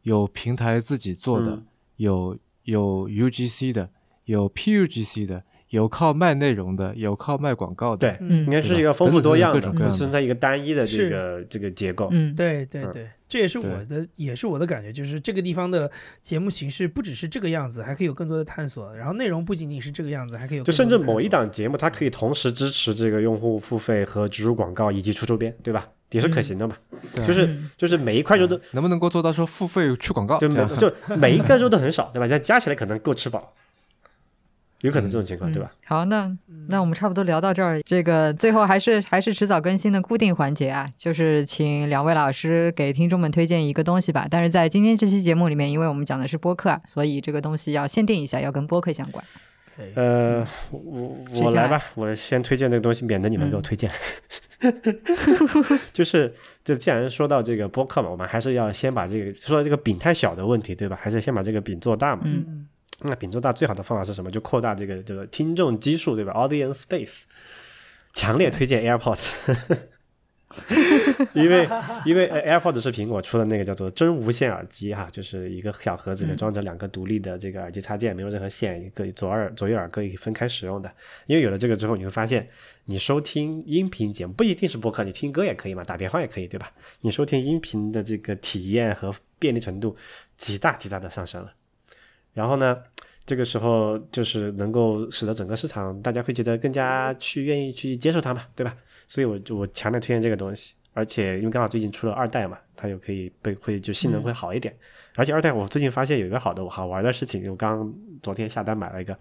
有平台自己做的，嗯有有 UGC 的，有 PUGC 的，有靠卖内容的，有靠卖广告的。对，嗯应该是一个丰富多样的，不存在一个单一的这个这个结构。嗯，嗯对对对，这也是我的，也是我的感觉，就是这个地方的节目形式不只是这个样子，还可以有更多的探索。然后内容不仅仅是这个样子，还可以有就甚至更多的探索某一档节目，它可以同时支持这个用户付费和植入广告以及出周边，对吧？也是可行的嘛。就是嗯就是每一块肉都能不能够做到说付费去广告？就每就每一个肉都很少，对吧？但加起来可能够吃饱，有可能这种情况，对吧？嗯好，那那我们差不多聊到这儿，这个最后还是还是迟早更新的固定环节啊，就是请两位老师给听众们推荐一个东西吧。但是在今天这期节目里面，因为我们讲的是播客啊，所以这个东西要限定一下，要跟播客相关。*laughs* 呃，我我来吧，我先推荐这个东西，免得你们给我推荐。*laughs* 就是，就既然说到这个播客嘛，我们还是要先把这个说到这个饼太小的问题，对吧？还是先把这个饼做大嘛。嗯嗯那饼做大最好的方法是什么？就扩大这个这个听众基数，对吧？Audience space。强烈推荐 AirPods。*laughs* 因为因为 AirPods 是苹果出的那个叫做真无线耳机哈，就是一个小盒子里面装着两个独立的这个耳机插件，没有任何线，一个左耳左右耳可以分开使用的。因为有了这个之后，你会发现你收听音频节目不一定是播客，你听歌也可以嘛，打电话也可以，对吧？你收听音频的这个体验和便利程度极大极大的上升了。然后呢？这个时候就是能够使得整个市场大家会觉得更加去愿意去接受它嘛，对吧？所以我就我强烈推荐这个东西，而且因为刚好最近出了二代嘛，它又可以被会就性能会好一点。而且二代我最近发现有一个好的好玩的事情，我刚昨天下单买了一个，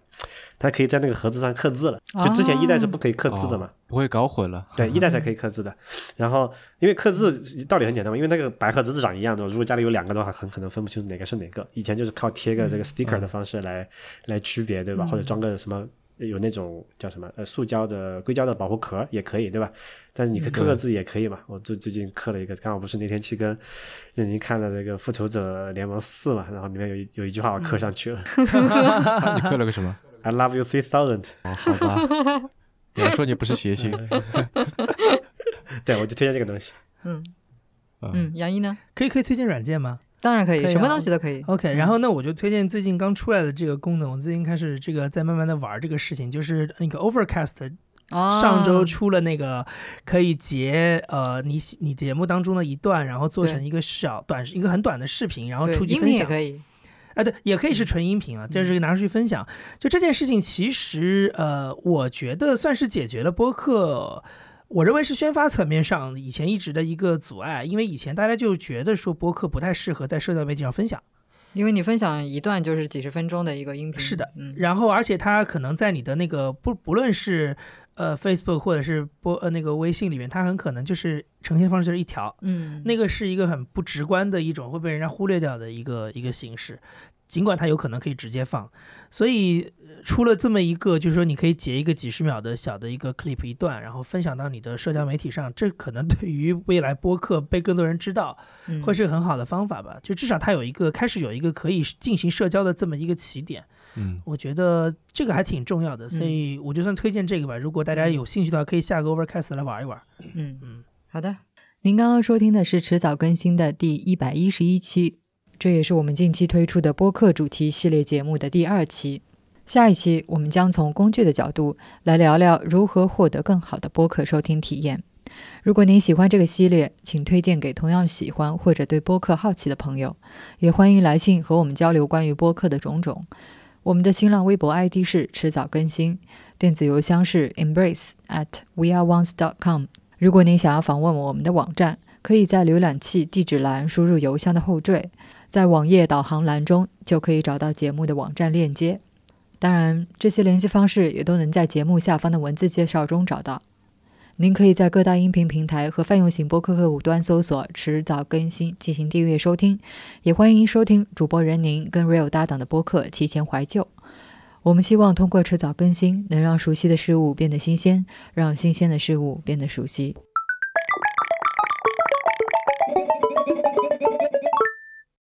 它可以在那个盒子上刻字了。就之前一代是不可以刻字的嘛，不会搞混了。对，一代才可以 *laughs* 刻字的。然后因为刻字道理很简单嘛，因为那个白盒子是长一样的，如果家里有两个的话，很可能分不清哪个是哪个。以前就是靠贴个这个 sticker 的方式来来区别，对吧？或者装个什么。有那种叫什么呃塑胶的硅胶的保护壳也可以，对吧？但是你刻个字也可以嘛。我最最近刻了一个，刚好不是那天去跟任宁看了那个《复仇者联盟四》嘛，然后里面有一有一句话我刻上去了。*laughs* 你刻了个什么？I love you three thousand。哦，好吧。我说你不是谐星？*laughs* 对，我就推荐这个东西。嗯嗯，杨一呢？可以可以推荐软件吗？当然可以，什么东西都可以。OK，然后那我就推荐最近刚出来的这个功能。我最近开始这个在慢慢的玩这个事情，就是那个 Overcast，上周出了那个可以截呃你你节目当中的一段，然后做成一个小短一个很短的视频，然后出去分享。可以。哎，对，也可以是纯音频啊，就是拿出去分享。就这件事情，其实呃，我觉得算是解决了播客。我认为是宣发层面上以前一直的一个阻碍，因为以前大家就觉得说播客不太适合在社交媒体上分享，因为你分享一段就是几十分钟的一个音频。是的，嗯，然后而且它可能在你的那个不不论是呃 Facebook 或者是播呃那个微信里面，它很可能就是呈现方式就是一条，嗯，那个是一个很不直观的一种会被人家忽略掉的一个一个形式。尽管它有可能可以直接放，所以出了这么一个，就是说你可以截一个几十秒的小的一个 clip 一段，然后分享到你的社交媒体上，这可能对于未来播客被更多人知道，会是很好的方法吧。就至少它有一个开始有一个可以进行社交的这么一个起点。嗯，我觉得这个还挺重要的，所以我就算推荐这个吧。如果大家有兴趣的话，可以下个 Overcast 来玩一玩。嗯嗯，好的。您刚刚收听的是迟早更新的第一百一十一期。这也是我们近期推出的播客主题系列节目的第二期。下一期我们将从工具的角度来聊聊如何获得更好的播客收听体验。如果您喜欢这个系列，请推荐给同样喜欢或者对播客好奇的朋友。也欢迎来信和我们交流关于播客的种种。我们的新浪微博 ID 是迟早更新，电子邮箱是 embrace at weareones.com。如果您想要访问我们的网站，可以在浏览器地址栏输入邮箱的后缀。在网页导航栏中就可以找到节目的网站链接，当然这些联系方式也都能在节目下方的文字介绍中找到。您可以在各大音频平台和泛用型播客客户端搜索“迟早更新”进行订阅收听，也欢迎收听主播任宁跟 Real 搭档的播客《提前怀旧》。我们希望通过迟早更新，能让熟悉的事物变得新鲜，让新鲜的事物变得熟悉。